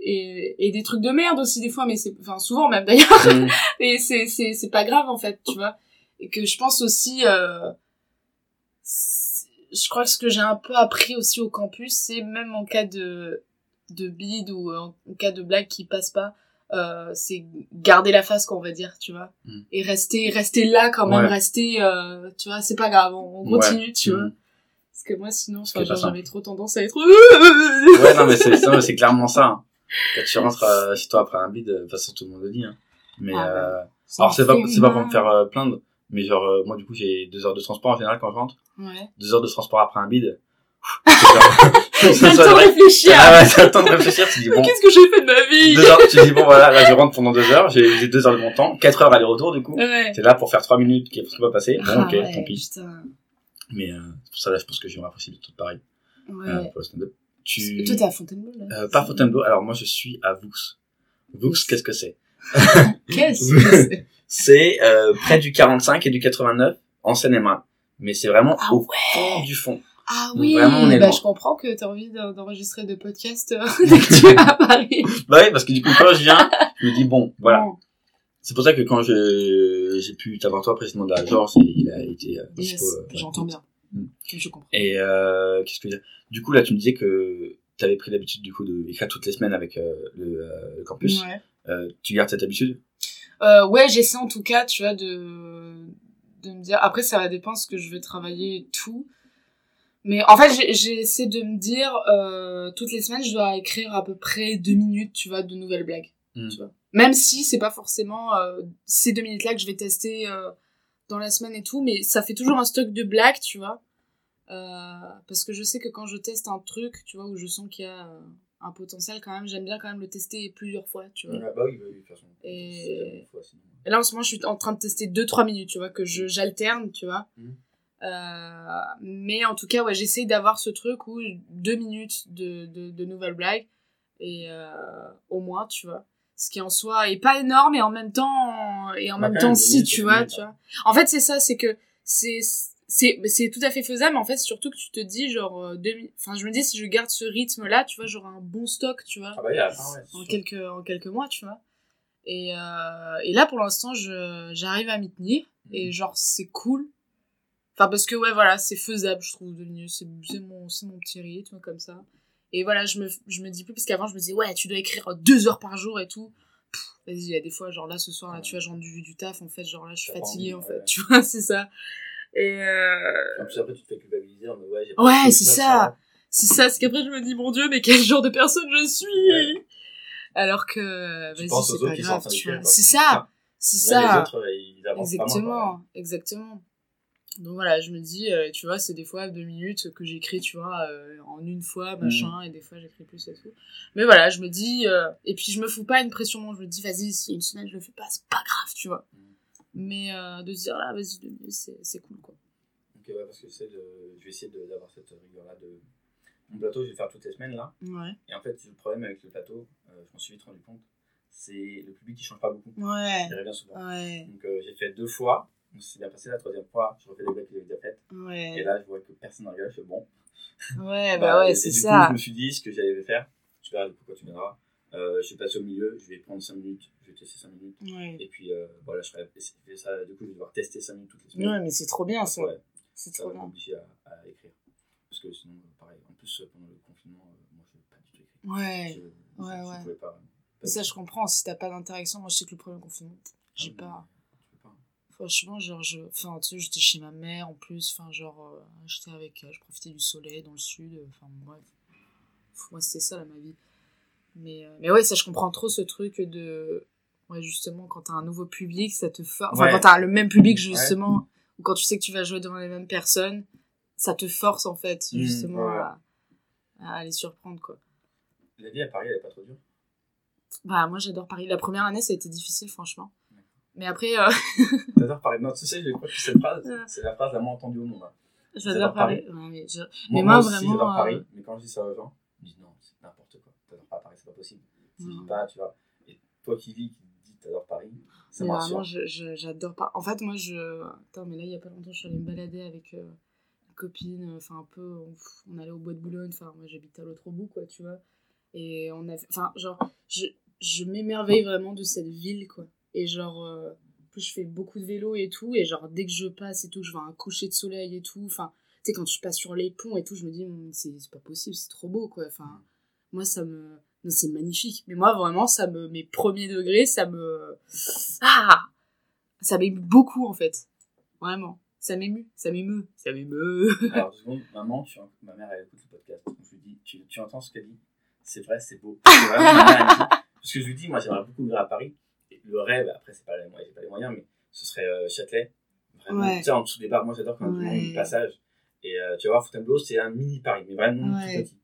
et, et des trucs de merde aussi, des fois, mais c'est, enfin, souvent même d'ailleurs. Mhm. et c'est, c'est, c'est pas grave, en fait, tu vois. Et que je pense aussi, euh, je crois que ce que j'ai un peu appris aussi au campus, c'est même en cas de, de bide ou en, en cas de blague qui passe pas, euh, c'est garder la face, quoi, on va dire, tu vois. Mm. Et rester, rester là quand même, Ouais. rester, euh, tu vois, c'est pas grave, on, on continue, Ouais. tu vois. Mhm. Parce que moi, sinon, j'avais trop tendance à être... Ouais, non, mais c'est non, mais c'est clairement ça. hein. Quand tu rentres euh, chez toi après un bide, de toute façon, tout le monde le dit. Hein. Mais, Ah, euh, alors, c'est pas, c'est pas pour me faire euh, plaindre, mais genre, euh, moi, du coup, j'ai deux heures de transport en général quand je rentre. Ouais. Deux heures de transport après un bide. T'as le temps de réfléchir. Ah ouais, t'as le temps de réfléchir, tu dis bon. Qu'est-ce que j'ai fait de ma vie? Deux heures, tu dis bon voilà, là je rentre pendant deux heures, j'ai j'ai deux heures de mon temps, quatre heures aller-retour du coup. Ouais. T'es là pour faire trois minutes qui est presque pas passé. Bon Ah ok, ouais, tant pis. putain. Mais euh, c'est pour ça là je pense que j'ai apprécié tout pareil. Ouais. Euh, pour le stand-up. Tu... Toi, t'es à Fontainebleau, là. Euh, pas Fontainebleau, alors moi je suis à Vaux. Vaux, qu'est-ce que c'est? Qu'est-ce que c'est? C'est euh, près du 45 et du 89 en Seine-et-Marne. Mais c'est vraiment Ah au fond du fond. Ah Donc, oui, vraiment, bah, je comprends que t'as envie d'en- d'enregistrer de podcasts euh, dès que tu es à Paris. Bah oui, parce que du coup quand je viens, je me dis bon, voilà. Bon. C'est pour ça que quand j'ai pu t'avoir toi précisément de la Georges, il a été euh, Yes, euh, j'entends bien. Mm. Je comprends. Et euh, qu'est-ce que je veux dire? Du coup, là, tu me disais que tu avais pris l'habitude du coup de écrire toutes les semaines avec le, le campus. Ouais. Tu gardes cette habitude? Ouais, j'essaie en tout cas, tu vois, de, de me dire. Après, ça va dépendre ce que je veux travailler tout. Mais en fait, j'ai- j'essaie de me dire, euh, toutes les semaines, je dois écrire à peu près deux minutes, tu vois, de nouvelles blagues. Mm. Tu vois. Même si c'est pas forcément euh, ces deux minutes-là que je vais tester euh, dans la semaine et tout, mais ça fait toujours un stock de blagues, tu vois. Euh, parce que je sais que quand je teste un truc, tu vois, où je sens qu'il y a un potentiel quand même, j'aime bien quand même le tester plusieurs fois, tu vois. Bah oui, bah oui, de toute façon. Et... Et là, en ce moment, je suis en train de tester 2-3 minutes, tu vois, que je j'alterne, tu vois. Mhm. Euh, mais en tout cas, ouais, j'essaie d'avoir ce truc où 2 minutes de, de, de nouvelles blagues, et euh, au moins, tu vois. Ce qui en soi est pas énorme, et en même temps, et en même temps, si, tu vois, tu vois. En fait, c'est ça, c'est que c'est c'est c'est tout à fait faisable mais en fait surtout que tu te dis genre euh, deux enfin je me dis si je garde ce rythme là tu vois j'aurai un bon stock tu vois Ah bah, y a- ah ouais, en quelques en quelques mois tu vois. Et euh, et là pour l'instant je j'arrive à m'y tenir et genre c'est cool enfin parce que ouais voilà c'est faisable je trouve de mieux c'est mon c'est mon petit rythme comme ça et voilà je me je me dis plus parce qu'avant je me disais ouais tu dois écrire deux heures par jour et tout vas-y, il y a des fois, genre là, ce soir, là, tu vois, je rentre du, du taf, en fait, genre là, je suis fatiguée, en fait, ouais. tu vois, c'est ça. Et euh... En plus, après, tu te fais culpabiliser, mais ouais, j'ai pas Ouais, c'est ça. C'est ça, c'est qu'après, je me dis, mon dieu, mais quel genre de personne je suis Alors que, vas-y, c'est pas grave, en tu vois. C'est ça, c'est Les ça. autres, ils avancent pas moins, quoi. Exactement, exactement. Donc voilà, je me dis, euh, tu vois, c'est des fois deux minutes que j'écris, tu vois, euh, en une fois, machin, et des fois j'écris plus et tout. Mais voilà, je me dis, euh, et puis je me fous pas une pression, je me dis, vas-y, si une semaine je le fais pas, c'est pas grave, tu vois. Mais euh, de se dire, là, vas-y, deux minutes, c'est c'est cool, quoi. Donc, ouais, parce que j'essaie de... je vais essayer d'avoir cette rigueur-là de. Mon plateau, je vais le faire toutes les semaines, là. Ouais. Et en fait, le problème avec le plateau, je m'en suis vite rendu compte, c'est le public qui change pas beaucoup. Ouais. Il revient souvent. Ouais. Donc, j'ai fait deux fois. C'est bien passé. La troisième fois, je refais les blagues que j'avais déjà faites. Ouais. Et là, je vois que personne ne rigole. Je fais bon. Ouais, bah ouais, et c'est du ça. Coup, je me suis dit ce que j'allais faire. Tu verras du coup quand tu viendras. Euh, je vais passer au milieu. Je vais prendre 5 minutes. Je vais tester 5 minutes. Ouais. Et puis, euh, voilà, je ferai je ça. Du coup, je vais devoir tester 5 minutes toutes les semaines. Ouais, mais c'est trop bien, ça. Ouais. C'est Ça trop bien. m'obliger à, à écrire. Parce que sinon, euh, pareil. En plus, euh, pendant le confinement, euh, moi, je n'ai pas du tout écrit. Ouais. Je, Ouais, je, ouais. Je pas. pas Ça, du je comprends. Si t'as pas d'interaction, moi, je sais que le premier confinement, j'ai Ah, pas. Franchement, genre, je. Enfin, tu sais, j'étais chez ma mère en plus. Enfin, genre, euh, j'étais avec elle, je profitais du soleil dans le sud. euh, Enfin, bref. Moi, c'était ça, là, ma vie. Mais, euh, mais ouais, ça, je comprends trop ce truc de. Ouais, justement, quand t'as un nouveau public, ça te force. Enfin, Ouais. quand t'as le même public, justement, ou quand tu sais que tu vas jouer devant les mêmes personnes, ça te force, en fait, Mmh, justement, à, à les surprendre, quoi. La vie à Paris, elle est pas trop dure? Bah, moi, j'adore Paris. La première année, ça a été difficile, franchement. Mais après, euh, J'adore Paris. Non, tu sais, je crois que cette phrase, c'est la phrase la moins entendue au monde. hein. j'adore Paris. Ouais, mais je- Moi, mais moi moi, aussi, vraiment. j'adore euh, Paris, mais quand je dis ça aux gens, ils me disent non, c'est n'importe quoi. T'adores pas Paris, c'est pas possible. Tu dis pas, tu vois. Et toi qui vis, qui dis t'adores Paris, ça Mais me vraiment, j'adore pas. En fait, moi, je. Attends, mais là, il y a pas longtemps, je suis allée me balader avec euh, une copine. euh, Enfin, un peu. On, on allait au bois de Boulogne. Enfin, moi, j'habite à l'autre bout, quoi, tu vois. Et on a. Enfin, genre, je, je m'émerveille vraiment de cette ville, quoi. Et genre. euh, plus, je fais beaucoup de vélo et tout. Et genre, dès que je passe et tout, je vois un coucher de soleil et tout. Enfin, tu sais, quand je passe sur les ponts et tout, je me dis, Hum, c'est pas possible, c'est trop beau, quoi. Enfin, moi, ça me. C'est magnifique. Mais moi, vraiment, ça me. Mes premiers degrés, ça me. Ah Ça m'émeut beaucoup, en fait. Vraiment. Ça m'émeut. Ça m'émeut. Ça m'émeut. Alors, deux secondes, maman, tu, ma mère, elle écoute le podcast. Donc, je lui dis, tu, tu entends ce qu'elle dit? C'est vrai, c'est beau. Parce que je lui dis, moi, j'aimerais beaucoup vivre à Paris. Le rêve, après, c'est pas j'ai pas les moyens, mais ce serait euh, Châtelet. Vraiment, Ouais. tu sais, en dessous des bars, moi, j'adore quand Ouais. on du passage. Et euh, tu vas voir, Fontainebleau, c'est un mini Paris, mais vraiment Ouais. tout petit.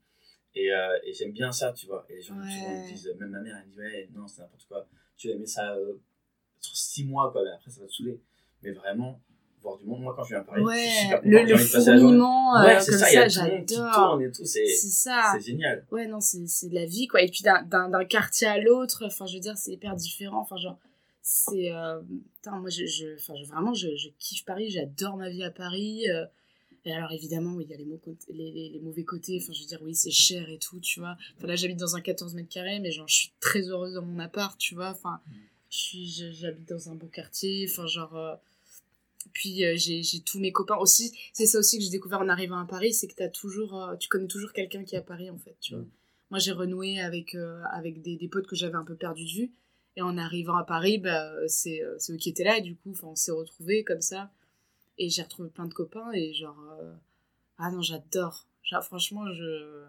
Et, euh, et j'aime bien ça, tu vois. Et les gens Ouais. souvent me disent, même ma mère, elle me dit, ouais, non, c'est n'importe quoi. Tu vas aimer ça sur six mois, quoi, mais après, ça va te saouler. Mais vraiment, voir du monde, moi, quand je viens à Paris, Ouais, super le, le fourmillement, euh, Ouais, c'est comme ça, ça, j'adore. c'est C'est ça. c'est génial. Ouais, non, c'est c'est de la vie, quoi. Et puis d'un- quartier à l'autre, enfin, je veux dire, c'est hyper différent. Enfin, genre, c'est. euh, Putain, moi, je, je, je- vraiment, je, je kiffe Paris, j'adore ma vie à Paris. euh, Et alors, évidemment, oui, il y a les, les, les, les mauvais côtés. Enfin, je veux dire, oui, c'est cher et tout, tu vois. Enfin, là, j'habite dans un 14 mètres carrés, mais genre, je suis très heureuse dans mon appart, tu vois. Enfin, je- j'habite dans un beau quartier. Enfin, genre. Puis euh, j'ai j'ai tous mes copains aussi. C'est ça aussi que j'ai découvert en arrivant à Paris, c'est que t'as toujours, euh, tu connais toujours quelqu'un qui est à Paris en fait, tu vois. Moi j'ai renoué avec euh, avec des, des potes que j'avais un peu perdu de vue. Et en arrivant à Paris, bah, c'est c'est eux qui étaient là et du coup, on s'est retrouvés comme ça. Et j'ai retrouvé plein de copains et genre, ah non, j'adore. Genre, franchement, je,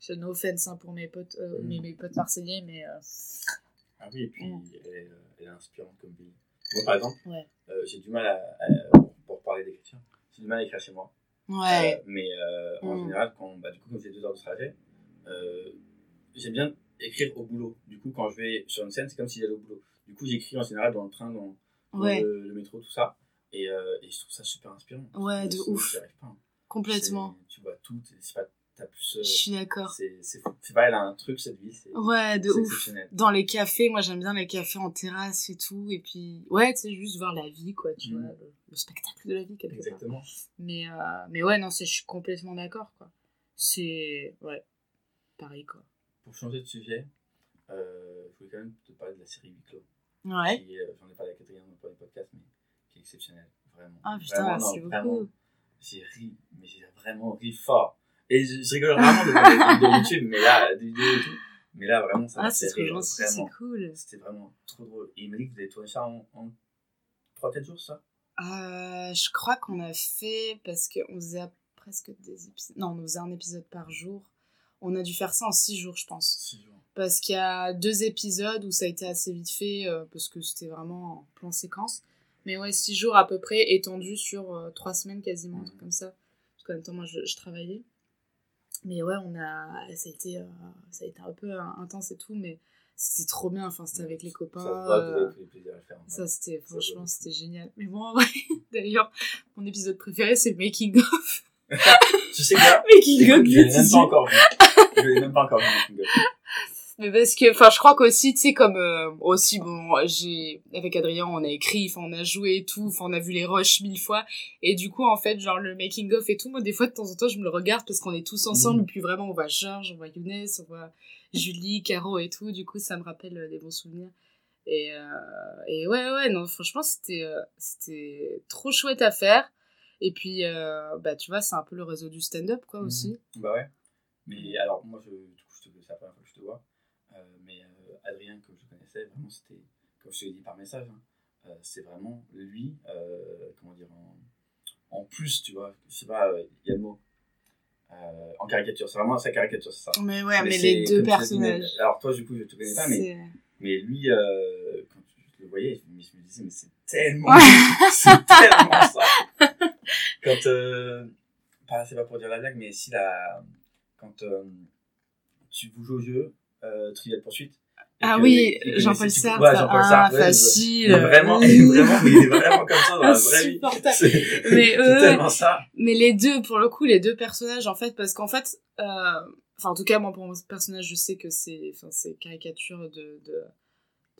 je no offense hein, pour mes potes, euh, mes, mes potes marseillais, mais Ah oui, et puis Mm. elle, est, elle est inspirante comme ville. Moi, par exemple, Ouais. euh, j'ai du mal à, à- pour parler d'écriture, j'ai du mal à écrire chez moi. Ouais. Euh, mais euh, en Mm. général, quand, bah, du coup, comme j'ai deux heures de trajet, j'aime bien écrire au boulot. Du coup, quand je vais sur une scène, c'est comme si j'allais au boulot. Du coup, j'écris en général dans le train, dans, dans Ouais. le, le métro, tout ça. Et, et je trouve ça super inspirant. Ouais, de ouf. pas, hein. Complètement. Tu vois tout, c'est pas, t'as plus. euh, Je suis d'accord. C'est fou. Elle a un truc, cette c'est- Ouais, de ouf. Dans les cafés, moi j'aime bien les cafés en terrasse et tout. Et puis, ouais, tu sais, juste voir la vie, quoi, tu Mm. vois, le, le spectacle de la vie, quelque part. Exactement. Mais, euh, mais ouais, non, je suis complètement d'accord, quoi. C'est, ouais, pareil, quoi. Pour changer de sujet, euh, je voulais quand même te parler de la série Huis clos. Ouais. Euh, J'en ai parlé à Catherine dans le podcast, mais qui est exceptionnelle. Vraiment. Ah, putain, merci beaucoup. J'ai ri, mais j'ai vraiment ri fort. Et je, je rigole rarement de, YouTube, mais là, des vidéos et tout. Mais là, vraiment, ça Ah, m'a c'est fait rire, vraiment. cool. C'était vraiment trop drôle. Et il m'a dit que vous avez tourné ça en, en 3-4 jours, ça? Euh, je crois qu'on a fait, parce qu'on faisait presque des épisodes. Non, on faisait un épisode par jour. On a dû faire ça en 6 jours, je pense. 6 jours. Parce qu'il y a deux épisodes où ça a été assez vite fait, euh, parce que c'était vraiment en plan séquence. Mais ouais, 6 jours à peu près, étendus sur 3 semaines quasiment, un truc comme ça. Parce qu'en même temps, moi, je, je travaillais. Mais ouais, on a, ça, a été, euh, ça a été un peu intense et tout, mais c'était trop bien. Enfin, c'était avec les copains. Ça euh, ça, c'était, franchement, c'était génial. Mais moi, ouais, d'ailleurs, mon épisode préféré, c'est le Making of. Tu sais quoi Making of Je l'ai même pas encore vu. Je l'ai même pas encore vu. Making of. Mais parce que, enfin, je crois qu'aussi, tu sais, comme, euh, aussi, bon, j'ai, avec Adrien, on a écrit, enfin, on a joué et tout, enfin, on a vu les rushs mille fois. Et du coup, en fait, genre, le making of et tout, moi, des fois, de temps en temps, je me le regarde parce qu'on est tous ensemble, Mhm. et puis vraiment, on voit Georges, on voit Younes, on voit Julie, Caro et tout. Du coup, ça me rappelle euh, des bons souvenirs. Et, euh, et ouais, ouais, non, franchement, c'était, euh, c'était trop chouette à faire. Et puis, euh, bah, tu vois, c'est un peu le réseau du stand-up, quoi, aussi. Bah ouais. Mais alors, moi, je, du coup, je te, c'est la première fois que je te vois. Euh, mais euh, Adrien, que je connaissais, vraiment, c'était, comme je te l'ai dit par message, hein, euh, c'est vraiment lui, comment dire, en, en plus, tu vois, je sais pas, il y a le mot. Euh, en caricature, c'est vraiment sa caricature, c'est ça. Mais ouais, mais c'est- les deux comme personnages. alors toi, du coup, je te connais pas, mais, C'est- mais lui, euh, quand je le voyais, je me disais, mais c'est tellement, c'est tellement ça. Quand, euh, c'est pas pour dire la blague, mais si la, quand tu vous joues au jeu, euh, Trivial Poursuite. Ah oui, Jean-Paul Sartre. ouais, Jean-Paul Ah, Sartre, ouais, facile. vraiment, vraiment, il est vraiment comme ça dans la vraie vie. Mais eux, tellement ça. mais les deux, pour le coup, les deux personnages, en fait, parce qu'en fait, euh, enfin, en tout cas, moi, pour mon personnage, je sais que c'est, enfin, c'est caricature de, de,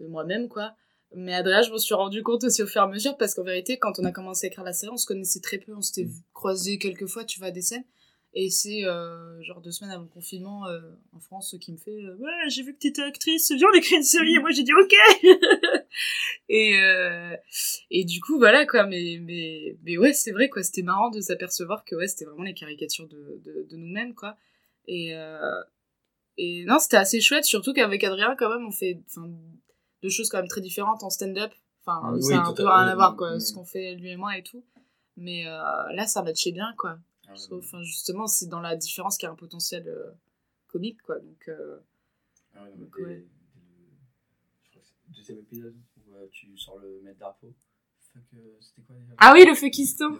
de moi-même, quoi. Mais Adrien, je me suis rendu compte aussi au fur et à mesure, parce qu'en vérité, quand on a commencé à écrire la série, on se connaissait très peu, on s'était croisés quelques fois, tu vois, à des scènes. Et c'est euh, genre deux semaines avant le confinement euh, en France qui me fait euh, Ouais, j'ai vu que t'étais actrice, viens on écrit une série. Et moi j'ai dit Ok et, et du coup, voilà quoi. Mais, mais, mais ouais, c'est vrai quoi. C'était marrant de s'apercevoir que ouais, c'était vraiment les caricatures de, de, de nous-mêmes quoi. Et, et non, c'était assez chouette, surtout qu'avec Adrien, quand même, on fait enfin, deux choses quand même très différentes en stand-up. Enfin, Oui, ça a un peu rien à voir quoi, oui. ce qu'on fait lui et moi et tout. Mais là, ça matchait bien quoi. Ah, Je trouve, enfin, justement, c'est dans la différence qu'il y a un potentiel euh, comique, quoi. Donc, euh, Ah ouais, non, mais Donc, dès- ouais. dès le- je crois que c'est le deuxième épisode où euh, tu sors le maître drapeau. Fuck, euh, c'était quoi déjà? Ah oui, le Fekistan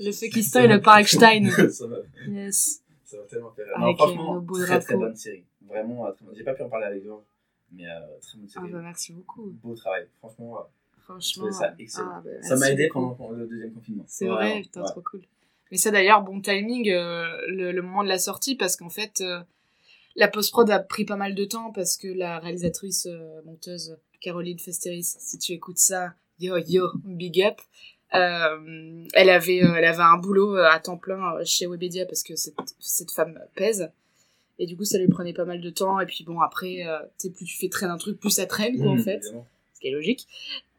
Le Fekistan, et le Parkstein. ça m'a Yes. ça m'a tellement fait rire. Avec, Non, euh, franchement, très très bonne série. Vraiment, euh, très bonne. J'ai pas pu en parler avec Georges, mais euh, très bonne Ah série. bah, merci beaucoup. Beau travail. Franchement, euh, Franchement. ça excellent. ah, bah, ça m'a aidé beaucoup. pendant le deuxième confinement. C'est vrai, putain, ouais. trop cool. Mais ça d'ailleurs, bon timing, euh, le, le moment de la sortie, parce qu'en fait, euh, la post-prod a pris pas mal de temps, parce que la réalisatrice, euh, monteuse, Caroline Festeris, si tu écoutes ça, yo yo, big up, elle, avait, elle avait un boulot à temps plein chez Webedia, parce que cette, cette femme pèse. Et du coup, ça lui prenait pas mal de temps. Et puis bon, après, plus tu fais traîner un truc, plus ça traîne, quoi, en Mmh, fait évidemment. ce qui est logique.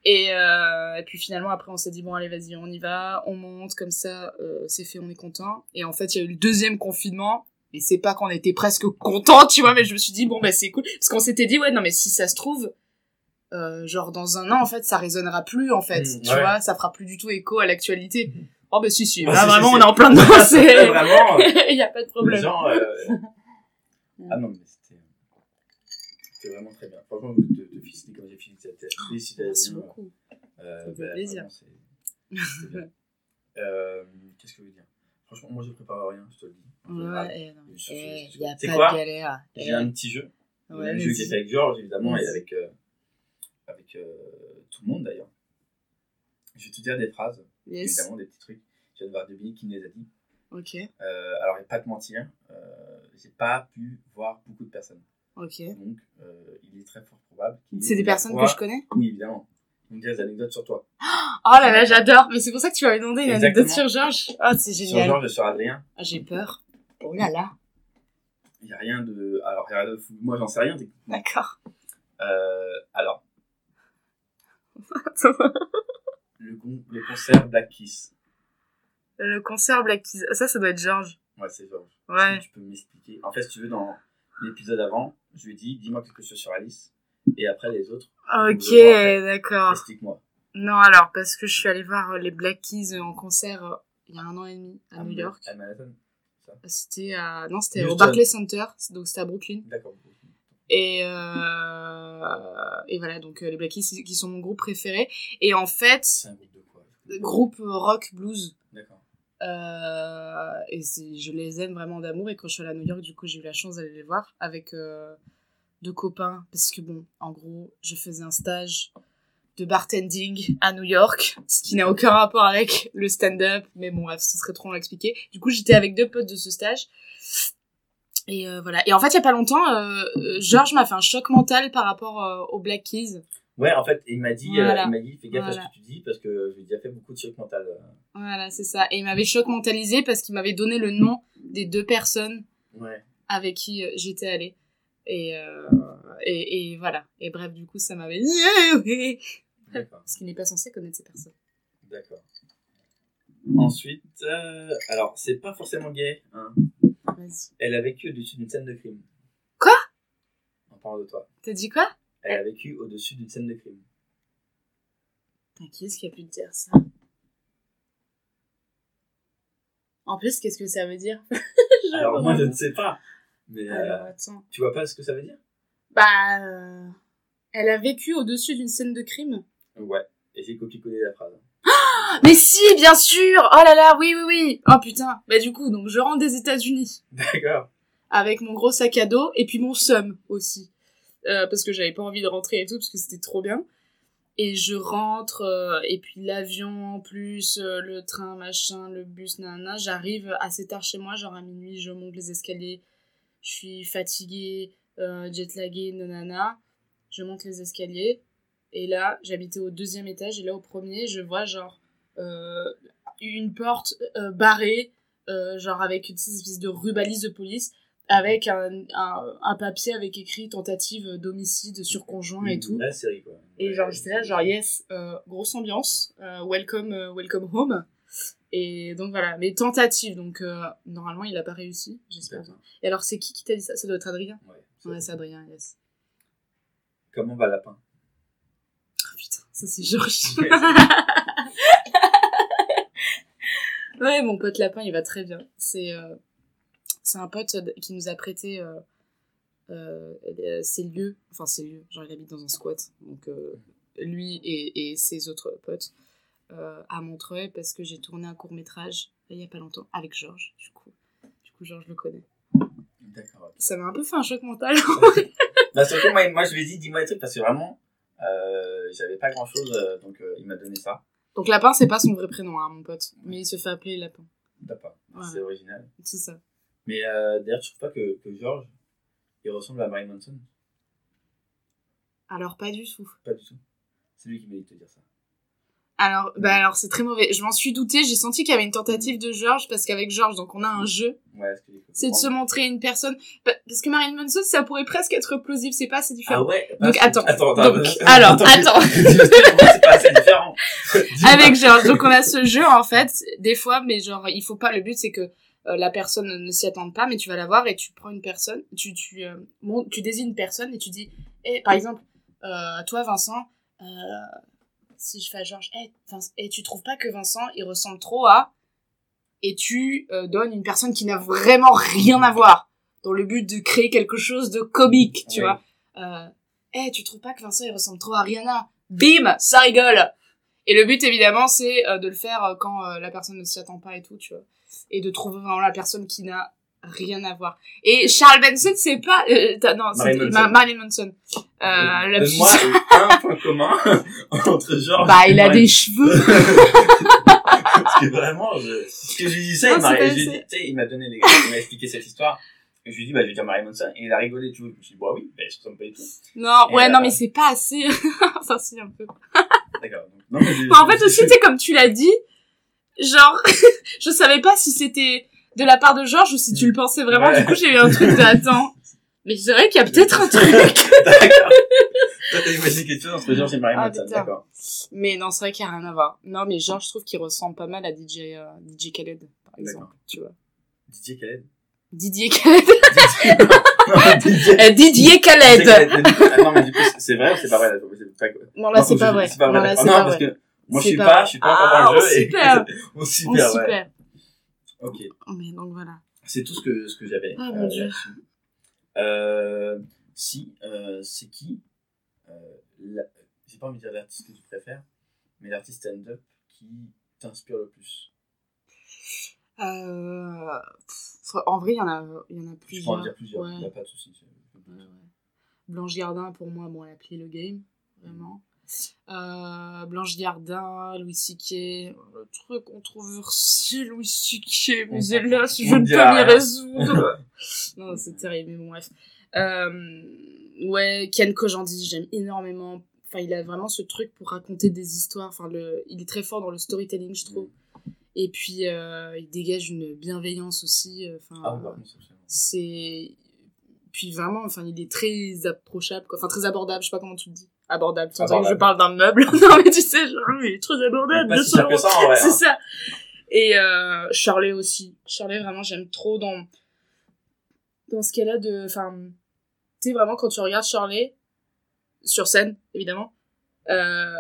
Et, euh, et puis finalement, après, on s'est dit, bon, allez, vas-y, on y va, on monte, comme ça, euh, c'est fait, on est content. Et en fait, il y a eu le deuxième confinement, et c'est pas qu'on était presque content, tu vois, mais je me suis dit, bon, bah, c'est cool. Parce qu'on s'était dit, ouais, non, mais si ça se trouve, euh, genre, dans un an, en fait, ça résonnera plus, en fait, Mmh, tu ouais. vois, ça fera plus du tout écho à l'actualité. Oh, bah, si, si, Ouais, là, si, si, vraiment, si. on est en plein dedans, c'est... Vraiment, euh, Il y a pas de Les problème. gens. euh, Ah non, mais c'était. Vraiment très bien. Franchement, je te, te félicite comme j'ai félicité félicité Merci Adrien. beaucoup. Euh, Ça fait bah, plaisir. Euh, Qu'est-ce que je veux dire? Franchement, moi je prépare rien, je te le dis. Ouais, eh, je- Eh, y a pas de galère. J'ai Eh. un petit jeu. Ouais, un jeu que j'ai fait avec Georges, évidemment, et avec, euh, avec euh, tout le monde d'ailleurs. Je vais te dire des phrases, Yes. évidemment, des petits trucs. Tu vas devoir deviner qui me les a dit. Ok, Euh, alors, je vais pas te mentir, euh, j'ai pas pu voir beaucoup de personnes. Ok. Donc, euh, il est très fort probable. C'est des personnes que je connais Oui, évidemment. Ils me des anecdotes sur toi. Oh là là, j'adore. Mais c'est pour ça que tu m'avais demandé une anecdote sur Exactement. Georges. Ah, c'est Sur génial. Georges et sur Adrien, Ah, j'ai peur. Oh là là. il n'y a rien de. Alors, il y a rien de fou. Moi, j'en sais rien. D'accord. Euh, alors, le, con- le concert Black Kiss. Le concert Black Keys. Ça, ça doit être Georges. Ouais, c'est Georges. Ouais. Que tu peux m'expliquer En fait, si tu veux, dans, l'épisode avant, je lui ai dit, dis-moi quelque chose sur Alice. Et après, les autres. Ok, d'accord. Explique-moi. Non, alors, parce que je suis allée voir euh, les Black Keys en concert euh, il y a un an et demi à New York. À Manhattan. C'était à... Non, c'était au. Barclays Center, donc c'était à Brooklyn. D'accord. Et, euh... et voilà, donc euh, les Black Keys qui sont mon groupe préféré. Et en fait, C'est un groupe de quoi? groupe rock blues. D'accord. Euh, et je les aime vraiment d'amour. Et quand je suis allée à New York, du coup, j'ai eu la chance d'aller les voir avec euh, deux copains. Parce que, bon, en gros, je faisais un stage de bartending à New York, ce qui n'a aucun rapport avec le stand-up. Mais bon, bref, ce serait trop long à expliquer. Du coup, j'étais avec deux potes de ce stage. Et euh, voilà. Et en fait, il y a pas longtemps, Georges m'a fait un choc mental par rapport aux Black Keys. Ouais, en fait, il m'a dit, Voilà. euh, il m'a dit, fais gaffe à ce que tu dis parce que j'ai déjà fait beaucoup de chocs mentales. euh. Voilà, c'est ça. Et il m'avait choc mentalisé parce qu'il m'avait donné le nom des deux personnes Ouais. avec qui euh, j'étais allée. Et, euh, et, et voilà. Et bref, du coup, ça m'avait... D'accord. Parce qu'il n'est pas censé connaître ces personnes. D'accord. Ensuite, euh, alors, c'est pas forcément gay. Hein. Elle a vécu au-dessus d'une scène de crime. Quoi? On parle de toi. T'as dit quoi? Elle a vécu au-dessus d'une scène de crime. Putain, qui est-ce qui a pu te dire ça? En plus, qu'est-ce que ça veut dire? Alors, moi, je ne sais pas. Mais Alors, euh, attends. tu vois pas ce que ça veut dire? Bah... euh, Elle a vécu au-dessus d'une scène de crime? Ouais. Et j'ai copié-collé la phrase. Mais si, bien sûr Oh là là, oui, oui, oui Oh putain Bah du coup, donc je rentre des États-Unis D'accord. avec mon gros sac à dos et puis mon somme aussi. Euh, parce que j'avais pas envie de rentrer et tout, parce que c'était trop bien. Et je rentre, euh, et puis l'avion, plus euh, le train, machin, le bus, nanana. J'arrive assez tard chez moi, genre à minuit, je monte les escaliers. Je suis fatiguée, jetlaguée, nanana. Je monte les escaliers. Et là, j'habitais au deuxième étage, et là au premier, je vois genre une porte barrée, genre avec une espèce de rubalise de police, avec un, un, un papier avec écrit tentative d'homicide sur conjoint et tout. La série, quoi. Et genre, j'étais là, genre, yes, euh, grosse ambiance, euh, welcome, euh, welcome home. Et donc voilà, mais tentative, donc euh, normalement il a pas réussi, j'espère. Et alors, c'est qui qui t'a dit ça? Ça doit être Adrien Ouais. Ouais, c'est Adrien, yes. Comment va Lapin? Oh putain, ça c'est Georges. Ouais, ouais, mon pote lapin, il va très bien. C'est euh, c'est un pote qui nous a prêté euh, euh, euh, ses lieux, enfin ses lieux, genre il habite dans un squat, donc euh, lui et, et ses autres potes euh, à Montreuil parce que j'ai tourné un court métrage il y a pas longtemps avec Georges, du coup. Du coup, Georges le connaît. D'accord. Ça m'a un peu fait un choc mental. Bah, surtout, moi, moi, je lui ai dit, dis-moi des trucs parce que vraiment, euh, j'avais pas grand chose, donc euh, il m'a donné ça. donc Lapin, c'est pas son vrai prénom, hein, mon pote, mais il se fait appeler Lapin. Voilà. C'est original. C'est ça. Mais euh, d'ailleurs, tu trouves pas que, que George, il ressemble à Marilyn Manson? Alors, pas du tout. Pas du tout. C'est lui qui m'a dit de te dire ça. Alors, bah alors c'est très mauvais. Je m'en suis doutée, j'ai senti qu'il y avait une tentative de Georges, parce qu'avec Georges, donc on a un jeu, Ouais, c'est de se montrer une personne. Pa- Parce que Marilyn Manson, ça pourrait presque être plausible, c'est pas assez Ah différent. ouais Donc, attends. Attends, Donc, attends, alors, attends. attends. c'est pas assez différent. Avec Georges, donc on a ce jeu en fait, des fois, mais genre, il faut pas, le but c'est que euh, la personne ne s'y attende pas, mais tu vas la voir et tu prends une personne, tu, tu, euh, tu désignes une personne et tu dis, eh, par exemple, euh, toi Vincent, si je fais à Georges, eh, Vince- eh, tu trouves pas que Vincent il ressemble trop à. Et tu donnes une personne qui n'a vraiment rien à voir, dans le but de créer quelque chose de comique, tu Oui. vois. Eh, tu trouves pas que Vincent il ressemble trop à Rihanna Bim, ça rigole Et le but évidemment c'est euh, de le faire euh, quand euh, la personne ne s'y attend pas et tout, tu vois. Et de trouver vraiment la personne qui n'a rien à voir. Et Charles Benson, c'est pas... euh, non, Manson. Ma- Marilyn Manson. Euh, la Donne-moi un point commun entre George Bah, il a des cheveux. Parce que vraiment, je... parce que je lui dis ça, Non, il m'a, c'est c'est- dit- il donné, les... il m'a expliqué cette histoire. Et je lui ai dit, bah, je vais dire Marilyn Manson. Et il a rigolé, tu vois. Je me suis dit, bah oui, bah, je ressemble pas du tout. Non, Et, ouais, euh, non, mais c'est pas assez. enfin, si, un peu. D'accord. Non, mais Mais en fait, aussi, tu sais, comme tu l'as dit, genre, je savais pas si c'était de la part de Georges ou si tu le pensais vraiment. Ouais. Du coup, j'ai eu un truc de attends. Mais c'est vrai qu'il y a peut-être un truc. D'accord. Toi, t'as imaginé quelque chose entre George et Marilyn Ah. D'accord. Mais non, c'est vrai qu'il y a rien à voir. Non, mais Georges, je trouve qu'il ressemble pas mal à DJ, euh, DJ Khaled, par exemple. Tu vois. DJ Khaled? Didier Khaled. Didier- Euh, Didier Khaled. Ah non, mais du coup, c'est- vrai ou c'est pas vrai là c'est pas... Non, là, c'est pas vrai. C'est pas vrai. Non, là, c'est non, pas parce vrai. Moi, je suis pas je suis pas encore dans Ah, le jeu. super. Oh, Oh, super, ouais. Ok. Mais donc voilà. C'est tout ce que, ce que j'avais. Ah, mon Dieu. Euh, si, euh, c'est qui euh, la- J'ai pas envie de dire l'artiste que tu préfères, mais l'artiste stand-up qui t'inspire le plus? Euh, pff, en vrai, il y en a, il y en a Je peux plusieurs. en dire plusieurs, il Ouais. n'y a pas de souci. Ouais, ouais. Blanche Gardin, pour moi, bon, elle a plié le game, vraiment. Euh, Blanche Gardin, Louis C.K. Le truc controversé, Louis C.K. Mais hélas, je ne peux m'y résoudre. non, c'est terrible, mais bon, bref. Euh, ouais, Ken Kojandi, j'aime énormément. Enfin, il a vraiment ce truc pour raconter des histoires. Enfin, le, il est très fort dans le storytelling, je trouve. Et puis, euh, il dégage une bienveillance aussi. Enfin, Ah contre, c'est puis vraiment enfin il est très approchable quoi. enfin très abordable je sais pas comment tu le dis abordable sans dire que je Abordable. parle d'un meuble non mais tu sais genre il est très abordable si c'est hein. ça et euh, aussi Charlet vraiment j'aime trop dans dans ce qu'elle a de enfin tu sais vraiment quand tu regardes Charlet sur scène évidemment euh,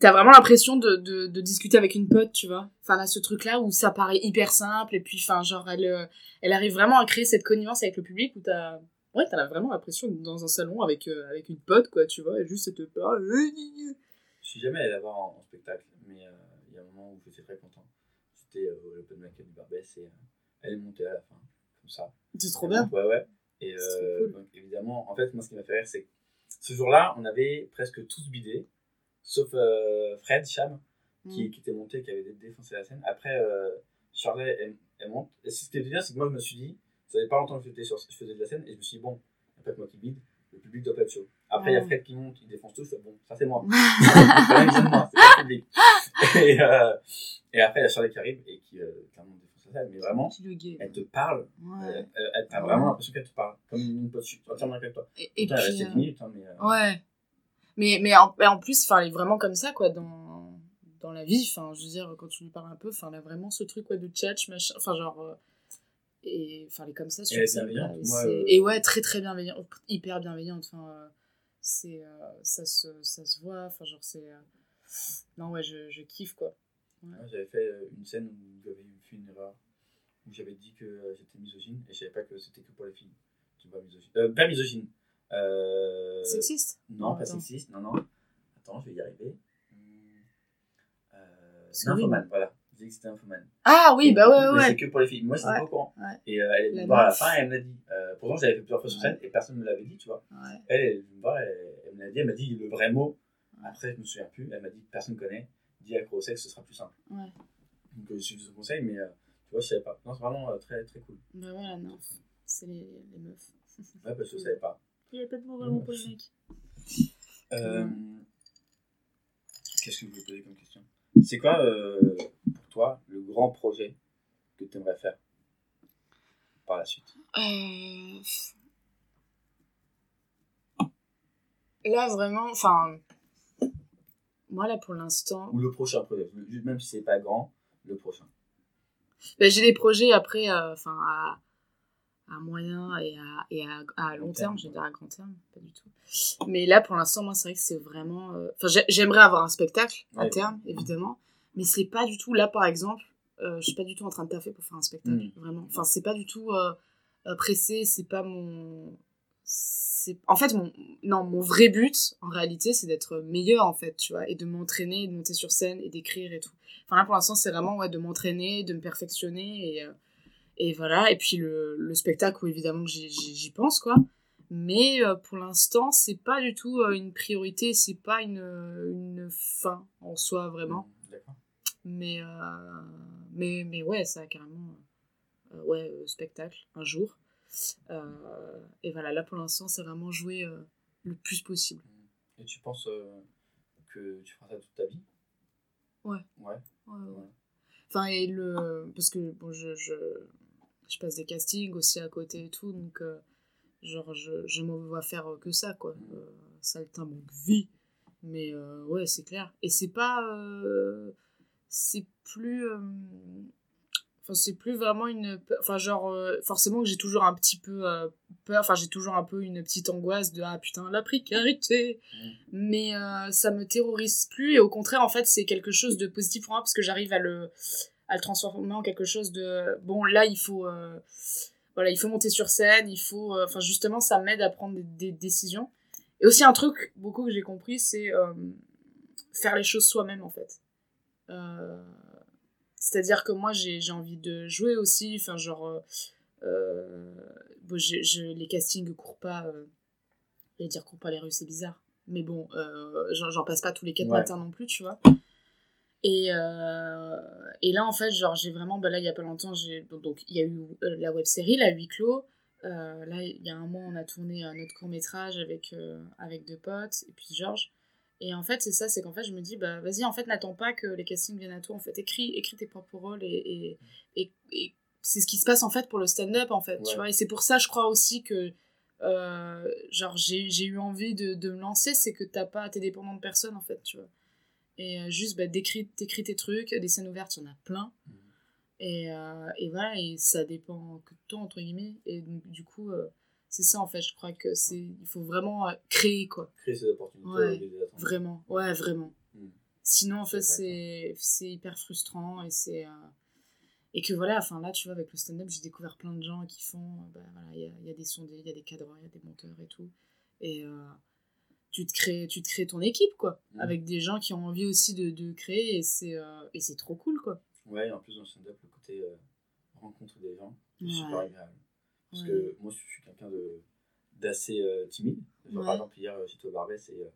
t'as vraiment l'impression de, de, de discuter avec une pote, tu vois. Enfin, là, ce truc-là où ça paraît hyper simple, et puis, enfin, genre, elle, euh, elle arrive vraiment à créer cette connivence avec le public où t'as. Ouais, t'as vraiment l'impression d'être dans un salon avec, euh, avec une pote, quoi, tu vois, et juste cette peur. Je suis jamais allé la voir en, en spectacle, mais euh, il y a un moment où j'étais très content. C'était euh, au Open Mic du Barbès et elle est montée à la fin, comme ça. C'est trop bien. Ouais, ouais. Et cool. donc, évidemment, en fait, moi, ce qui m'a fait rire, c'est que ce jour-là, on avait presque tous bidé, sauf Fred Cham, qui, Mm. qui était monté, qui avait défoncé la scène. Après, Charlet, elle, elle monte. Et ce qui était bien, c'est que moi, je me suis dit, ça faisait pas longtemps que j'étais sur, je faisais de la scène, et je me suis dit, bon, il n'y a pas que moi qui bide, le public doit pas être chaud. Après, il y a. Fred qui monte, il défonce tout, je fais, bon, ça c'est moi. c'est pas le public. Et, euh, et après, il y a Charlet qui arrive et qui, euh, clairement, défonce la scène, mais vraiment, elle te parle, Ouais. euh, elle- elle- t'as Ouais. vraiment l'impression qu'elle te parle, comme une pote, entièrement avec toi. Et, et Putain, puis. euh, 10 minutes, hein, mais. euh, Ouais. Mais, mais, en, mais en plus, enfin, elle est vraiment comme ça, quoi, dans, dans la vie. Enfin, je veux dire, quand tu lui parles un peu, enfin, elle a vraiment ce truc, quoi, de tchatch, machin. Enfin, genre. Et enfin, elle est comme ça sur elle est bienveillante. et Moi, Et ouais, très très bienveillante, hyper bienveillante. Enfin, euh, c'est. euh, ça, se, ça se voit, enfin, genre, c'est. euh, Non, ouais, je, je kiffe, quoi. J'avais fait une scène où j'avais fait une erreur, où j'avais dit que j'étais misogyne, et je savais pas que c'était que pour les filles. Tu vois, misogyne. Euh, pas misogyne. Euh... Sexiste? Non, pas Attends. sexiste, non, non. Attends, je vais y arriver. Hum, Euh... Nymphomane, voilà. Que c'était. Ah oui, Et bah ouais, ouais. C'est que pour les filles. Moi, j'étais Ouais, pas au courant. ouais. Et euh, elle est venue La me voir à la fin elle me l'a dit. Euh, pourtant, j'avais fait plusieurs fois sur scène et personne ne me l'avait dit, tu vois. Ouais. Elle, elle est venue me voir, elle, me l'a dit, elle m'a dit le vrai mot. Après, je me souviens plus. Elle m'a dit personne ne connaît. Dis accro au sexe, ce sera plus simple. Ouais. Donc, euh, je suis ce conseil, mais euh, tu vois, je savais pas. Non, c'est vraiment euh, très, très cool. Bah voilà, non. C'est les, les meufs. Ouais, parce que je savais pas. Il y a pas de mots vraiment pour les mecs. Euh, Qu'est-ce que je voulais poser comme question? C'est quoi, euh, toi, le grand projet que tu aimerais faire par la suite? Euh... Là, vraiment, enfin... Moi, là, pour l'instant... Ou le prochain projet Même si c'est pas grand, le prochain. Ben, j'ai des projets après, euh, enfin, à, à moyen et à, et à, à long terme, je veux dire à grand terme, pas du tout. Mais là, pour l'instant, moi, c'est vrai que c'est vraiment... euh, Enfin, j'ai- j'aimerais avoir un spectacle à Ouais. terme, évidemment, mais c'est pas du tout... Là, par exemple, euh, je suis pas du tout en train de taffer pour faire un spectacle, Mm. vraiment. Enfin, c'est pas du tout euh, euh, pressé, c'est pas mon... c'est en fait mon non mon vrai but en réalité c'est d'être meilleur en fait tu vois et de m'entraîner de monter sur scène et d'écrire et tout enfin là pour l'instant c'est vraiment ouais de m'entraîner de me perfectionner et euh, et voilà et puis le, le spectacle où évidemment j'y- pense quoi mais euh, pour l'instant c'est pas du tout une priorité c'est pas une une fin en soi vraiment. Mais euh, mais mais ouais ça a carrément euh, ouais euh, spectacle un jour et voilà là pour l'instant c'est vraiment jouer le plus possible Et tu penses que tu feras ça toute ta vie? Ouais. Ouais. Ouais, ouais. Enfin, et le. Parce que, bon, je, je, je passe des castings aussi à côté et tout, donc, genre, je, je me vois faire que ça, quoi. Euh, ça un manque vie. Mais, euh, ouais, c'est clair. Et c'est pas. euh, c'est plus. euh, Enfin, c'est plus vraiment une. Enfin, genre, euh, forcément que j'ai toujours un petit peu euh, peur. Enfin, j'ai toujours un peu une petite angoisse de ah putain, la précarité. Mais euh, ça me terrorise plus. Et au contraire, en fait, c'est quelque chose de positif pour moi parce que j'arrive à le, à le transformer en quelque chose de. Bon, là, il faut. voilà, il faut monter sur scène. Il faut. Enfin, justement, ça m'aide à prendre des, des décisions. Et aussi, un truc, beaucoup que j'ai compris, c'est faire les choses soi-même, en fait. Euh, c'est-à-dire que moi, j'ai envie de jouer aussi. Enfin, genre. euh, euh, bon, je, je- les castings courent pas. J'allais dire courent pas les rues, c'est bizarre. Mais bon, j'en passe pas tous les quatre Ouais. matins non plus, tu vois. Et, euh, et là, en fait, genre, j'ai vraiment. Bah là, il y a pas longtemps, j'ai. Donc, il y a eu euh, la web série, la huis clos. Euh, là, il y a un mois, on a tourné un autre court métrage avec, avec deux potes, et puis Georges. Et en fait, c'est ça, c'est qu'en fait, je me dis, bah vas-y, en fait, n'attends pas que les castings viennent à toi. En fait, écris, écris tes propres rôles et, et, et, et c'est ce qui se passe en fait pour le stand-up, en fait, tu vois. Et c'est pour ça, je crois aussi que, euh, genre, j'ai eu envie de, de me lancer, c'est que t'as pas, t'es dépendant de personne, en fait, tu vois. Et euh, juste, bah, t'écris tes trucs, des scènes ouvertes, il y en a plein. Et, euh, et voilà, et ça dépend que de toi, entre guillemets. Et donc, du coup, euh, c'est ça, en fait, je crois que c'est, il faut vraiment euh, créer, quoi. Créer ces opportunités Ouais, vraiment, ouais, vraiment. Mm. Sinon, en fait, C'est c'est hyper frustrant et c'est. euh, Et que voilà, enfin là, tu vois, avec le stand-up, j'ai découvert plein de gens qui font. euh, Bah, voilà, il y a, y a des sondés, il y a des cadreurs, il y a des monteurs et tout. Et euh, tu, te crées, tu te crées ton équipe, quoi. Mm. Avec des gens qui ont envie aussi de, de créer et c'est euh, et c'est trop cool, quoi. Ouais, et en plus dans le stand-up, le côté rencontre des gens, c'est Ouais. super agréable. Parce Ouais. que moi, je suis quelqu'un de d'assez euh, timide. Genre, Ouais. Par exemple, hier, euh, j'étais au Barbès et euh,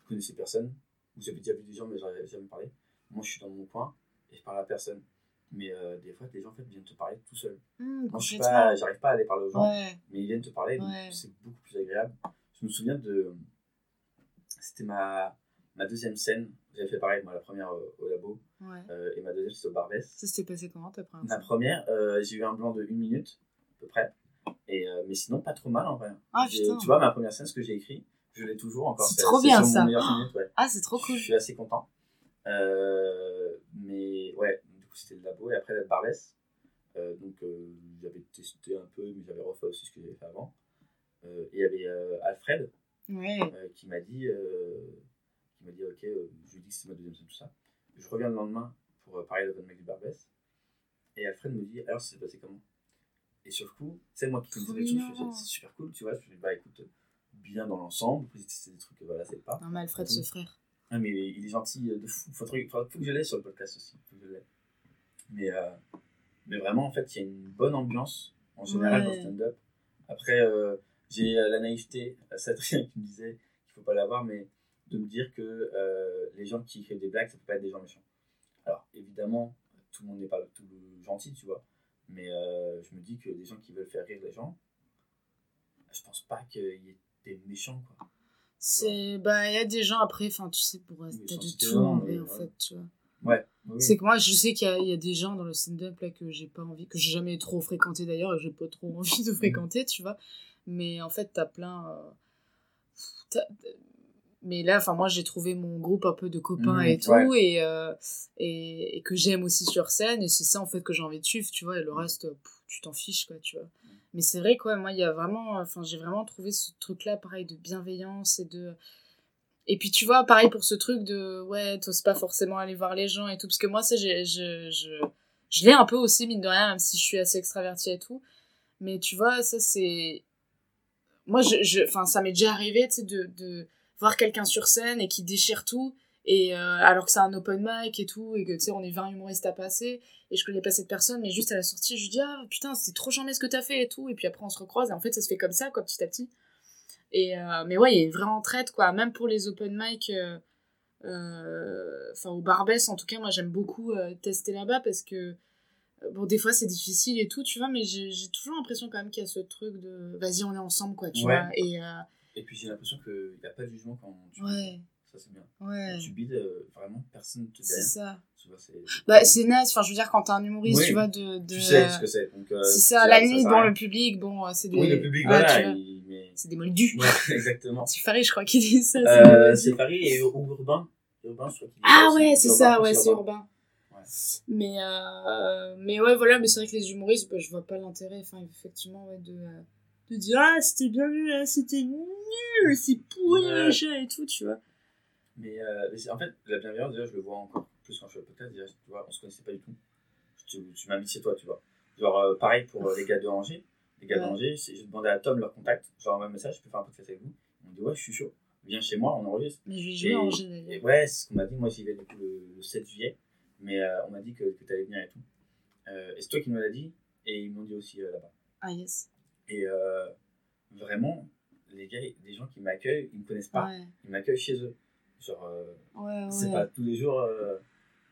je connaissais personne. Vous avez déjà vu des gens, mais j'avais jamais parlé. Moi, je suis dans mon coin et je parle à personne. Mais euh, des fois, les gens en fait, viennent te parler tout seuls. Mm, Moi, je pas, j'arrive pas à aller parler aux gens, Ouais. mais ils viennent te parler, donc c'est beaucoup plus agréable. Je me souviens de. C'était ma, ma deuxième scène. J'avais fait pareil, moi, la première euh, au labo, Ouais. euh, et ma deuxième, c'était au Barbès. Ça s'était passé comment ta première La première, euh, j'ai eu un blanc de une minute, à peu près. Et, euh, mais sinon, pas trop mal en vrai. Ah. Tu vois, ma première scène, ce que j'ai écrit, je l'ai toujours encore. C'est trop c'est bien, ça. ouais. Ah, c'est trop cool. Je suis assez content. Euh, mais ouais, du coup, c'était le labo. Et après, le Barbès. Euh, donc, j'avais testé un peu, mais j'avais refait aussi ce que j'avais fait avant. Et il y avait Alfred Ouais. qui m'a dit, qui m'a dit, ok, je lui dit que c'était ma deuxième scène, tout ça. Je reviens le lendemain pour parler de mec du Barbès. Et Alfred me dit, alors ça s'est passé comment Et sur le coup, c'est moi qui connaissais les trucs, c'est super cool, tu vois. Je dis, bah écoute, bien dans l'ensemble, c'est des trucs, voilà, c'est pas. Non, mais Alfred, ce frère. Ah, mais il est gentil de fou. Faut, faut, faut que je l'aie sur le podcast aussi. Faut que je l'aie. Mais, euh, mais vraiment, en fait, il y a une bonne ambiance en général Ouais. dans le stand-up. Après, euh, j'ai euh, la naïveté, euh, Satrien qui me disait qu'il faut pas l'avoir, mais de me dire que euh, les gens qui écrivent des blagues, ça peut pas être des gens méchants. Alors, évidemment, tout le monde n'est pas tout gentil, tu vois. Mais euh, je me dis que des gens qui veulent faire rire les gens, je pense pas qu'il y ait des méchants, quoi. C'est. Bah, il y a des gens après, enfin, tu sais, pour. T'as de sensibilités, tout en vrai, en fait, tu vois. Ouais. oui, C'est que moi, je sais qu'il y, y a des gens dans le stand-up là que j'ai pas envie, que j'ai jamais trop fréquenté d'ailleurs, et que j'ai pas trop envie de fréquenter, tu vois. Mais en fait, t'as plein. euh, t'as- Mais là, enfin, moi, j'ai trouvé mon groupe un peu de copains Mhm, et tout, ouais. et, euh, et, et que j'aime aussi sur scène, et c'est ça en fait que j'ai envie de suivre, tu vois, et le reste, pff, tu t'en fiches, quoi, tu vois. Mais c'est vrai, quoi, moi, il y a vraiment. Enfin, j'ai vraiment trouvé ce truc-là, pareil, de bienveillance et de. Et puis tu vois, pareil pour ce truc de ouais, t'oses pas forcément aller voir les gens et tout, parce que moi ça, j'ai- je, je, je l'ai un peu aussi, mine de rien, même si je suis assez extravertie et tout. Mais tu vois, ça c'est. Moi, je, je, enfin, ça m'est déjà arrivé, tu sais, de, de voir quelqu'un sur scène et qui déchire tout, et euh, alors que c'est un open mic et tout, et que tu sais, on est 20 humoristes à passer, et je connais pas cette personne, mais juste à la sortie, je lui dis ah putain, c'était trop charmé ce que t'as fait et tout, et puis après on se recroise, et en fait ça se fait comme ça, quoi, petit à petit. Et euh, mais ouais, il y a une vraie entraide, quoi. Même pour les open mic, euh, euh, enfin au Barbès, en tout cas, moi j'aime beaucoup tester là-bas parce que bon, des fois c'est difficile et tout, tu vois, mais j'ai toujours l'impression quand même qu'il y a ce truc de vas-y, on est ensemble, quoi, tu Ouais. vois. Et Et puis j'ai l'impression qu'il n'y a pas de jugement quand tu Ouais. Ça c'est bien. Ouais. Tu bides, euh, vraiment personne ne te dit C'est ça. C'est... bah, naze, enfin, je veux dire, quand t'es un humoriste, Oui. tu vois, de. de Tu sais ce que c'est. Euh, c'est ça, ça- la ça limite, bon, le public, bon, euh, c'est des. Oui, le public, voilà. il- mais... C'est des moldus. Ouais, exactement. C'est Farid, je crois, qui dit ça. Euh, c'est Paris et urbain. Urbain, je crois qu'il Ah aussi. ouais, c'est ça, ouais, c'est urbain. Mais, euh, mais ouais, voilà, mais c'est vrai que les humoristes, bah, je vois pas l'intérêt, enfin, effectivement, ouais, de, de dire, ah, c'était bien nul, ah, c'était nul, c'est pourri, Ouais. et tout, tu vois. Mais, euh, mais en fait, la bienveillance, déjà, je le vois encore plus quand je suis au podcast. Déjà, tu vois, on se connaissait pas du tout. Tu, tu m'invites chez toi, tu vois. Genre, euh, pareil pour euh, les gars de Angers. Les gars Ouais. d'Angers, j'ai demandé à Tom leur contact. Genre, un message, je peux faire un podcast avec vous. Ils m'ont dit, ouais, je suis chaud. Viens chez moi, on enregistre. Mais je vais Angers, d'ailleurs. ouais, c'est ce qu'on m'a dit. Moi, j'y vais du coup le, le 7 juillet. Mais euh, on m'a dit que, que tu allais venir et tout. Et c'est toi qui me l'as dit. Et ils m'ont dit aussi là-bas. Ah, yes. Et vraiment, les gars, des gens qui m'accueillent, ils me connaissent pas. Ouais. Ils m'accueillent chez eux. Genre, euh, Ouais, c'est pas tous les jours. euh,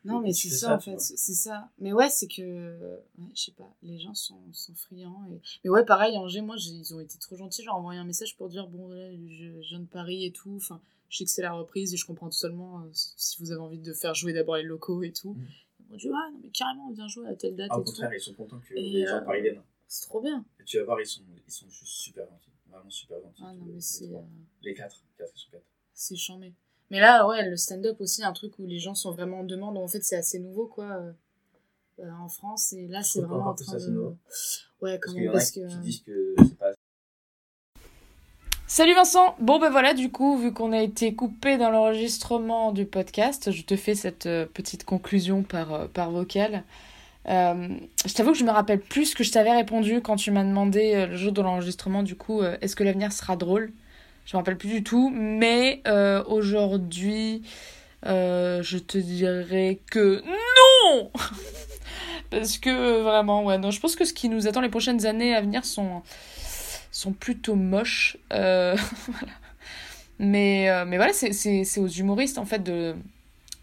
Non, mais c'est ça, en fait, c'est ça. Mais ouais, c'est que, je sais pas, les gens sont, sont friands. Et... Mais ouais, pareil, Angers, moi, ils ont été trop gentils. J'ai envoyé un message pour dire, bon, je, je viens de Paris et tout. Enfin, je sais que c'est la reprise et je comprends totalement euh, si vous avez envie de faire jouer d'abord les locaux et tout. Ils m'ont dit, ah, non, mais carrément, on vient jouer à telle date Ah, au et tout. contraire, ils sont contents que Et, les gens euh, de Paris viennent. C'est trop bien. Et tu vas voir, ils sont, ils sont juste super gentils. Vraiment super gentils. Ah non, les- mais euh, Les quatre. Quatre, ils sont quatre. c'est chambé. Mais là, ouais, le stand-up aussi, un truc où les gens sont vraiment en demande. En fait, c'est assez nouveau, quoi, euh, euh, en France. Et là, c'est vraiment en train de. nouveau. Ouais, quand Parce même, que. qui disent que c'est pas Salut Vincent Bon ben voilà, du coup, vu qu'on a été coupé dans l'enregistrement du podcast, je te fais cette euh, petite conclusion par, euh, par vocal. Euh, je t'avoue que je me rappelle plus ce que je t'avais répondu quand tu m'as demandé euh, le jour de l'enregistrement, du coup, euh, est-ce que l'avenir sera drôle? Je me rappelle plus du tout, mais euh, aujourd'hui, euh, je te dirais que non Parce que vraiment, ouais, non, je pense que ce qui nous attend les prochaines années à venir sont sont plutôt moches. Euh. Mais, mais voilà, c'est- aux humoristes, en fait, de,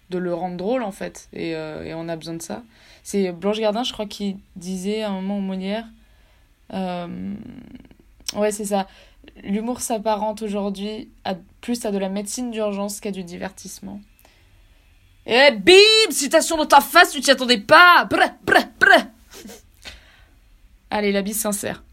de le rendre drôle, en fait. Et, et on a besoin de ça. C'est Blanche Gardin, je crois, qui disait à un moment au Molière... ouais, c'est ça. L'humour s'apparente aujourd'hui à, plus à de la médecine d'urgence qu'à du divertissement. Et bim Citation dans ta face, tu t'y attendais pas Brr, brr, brr. Allez, la bise sincère.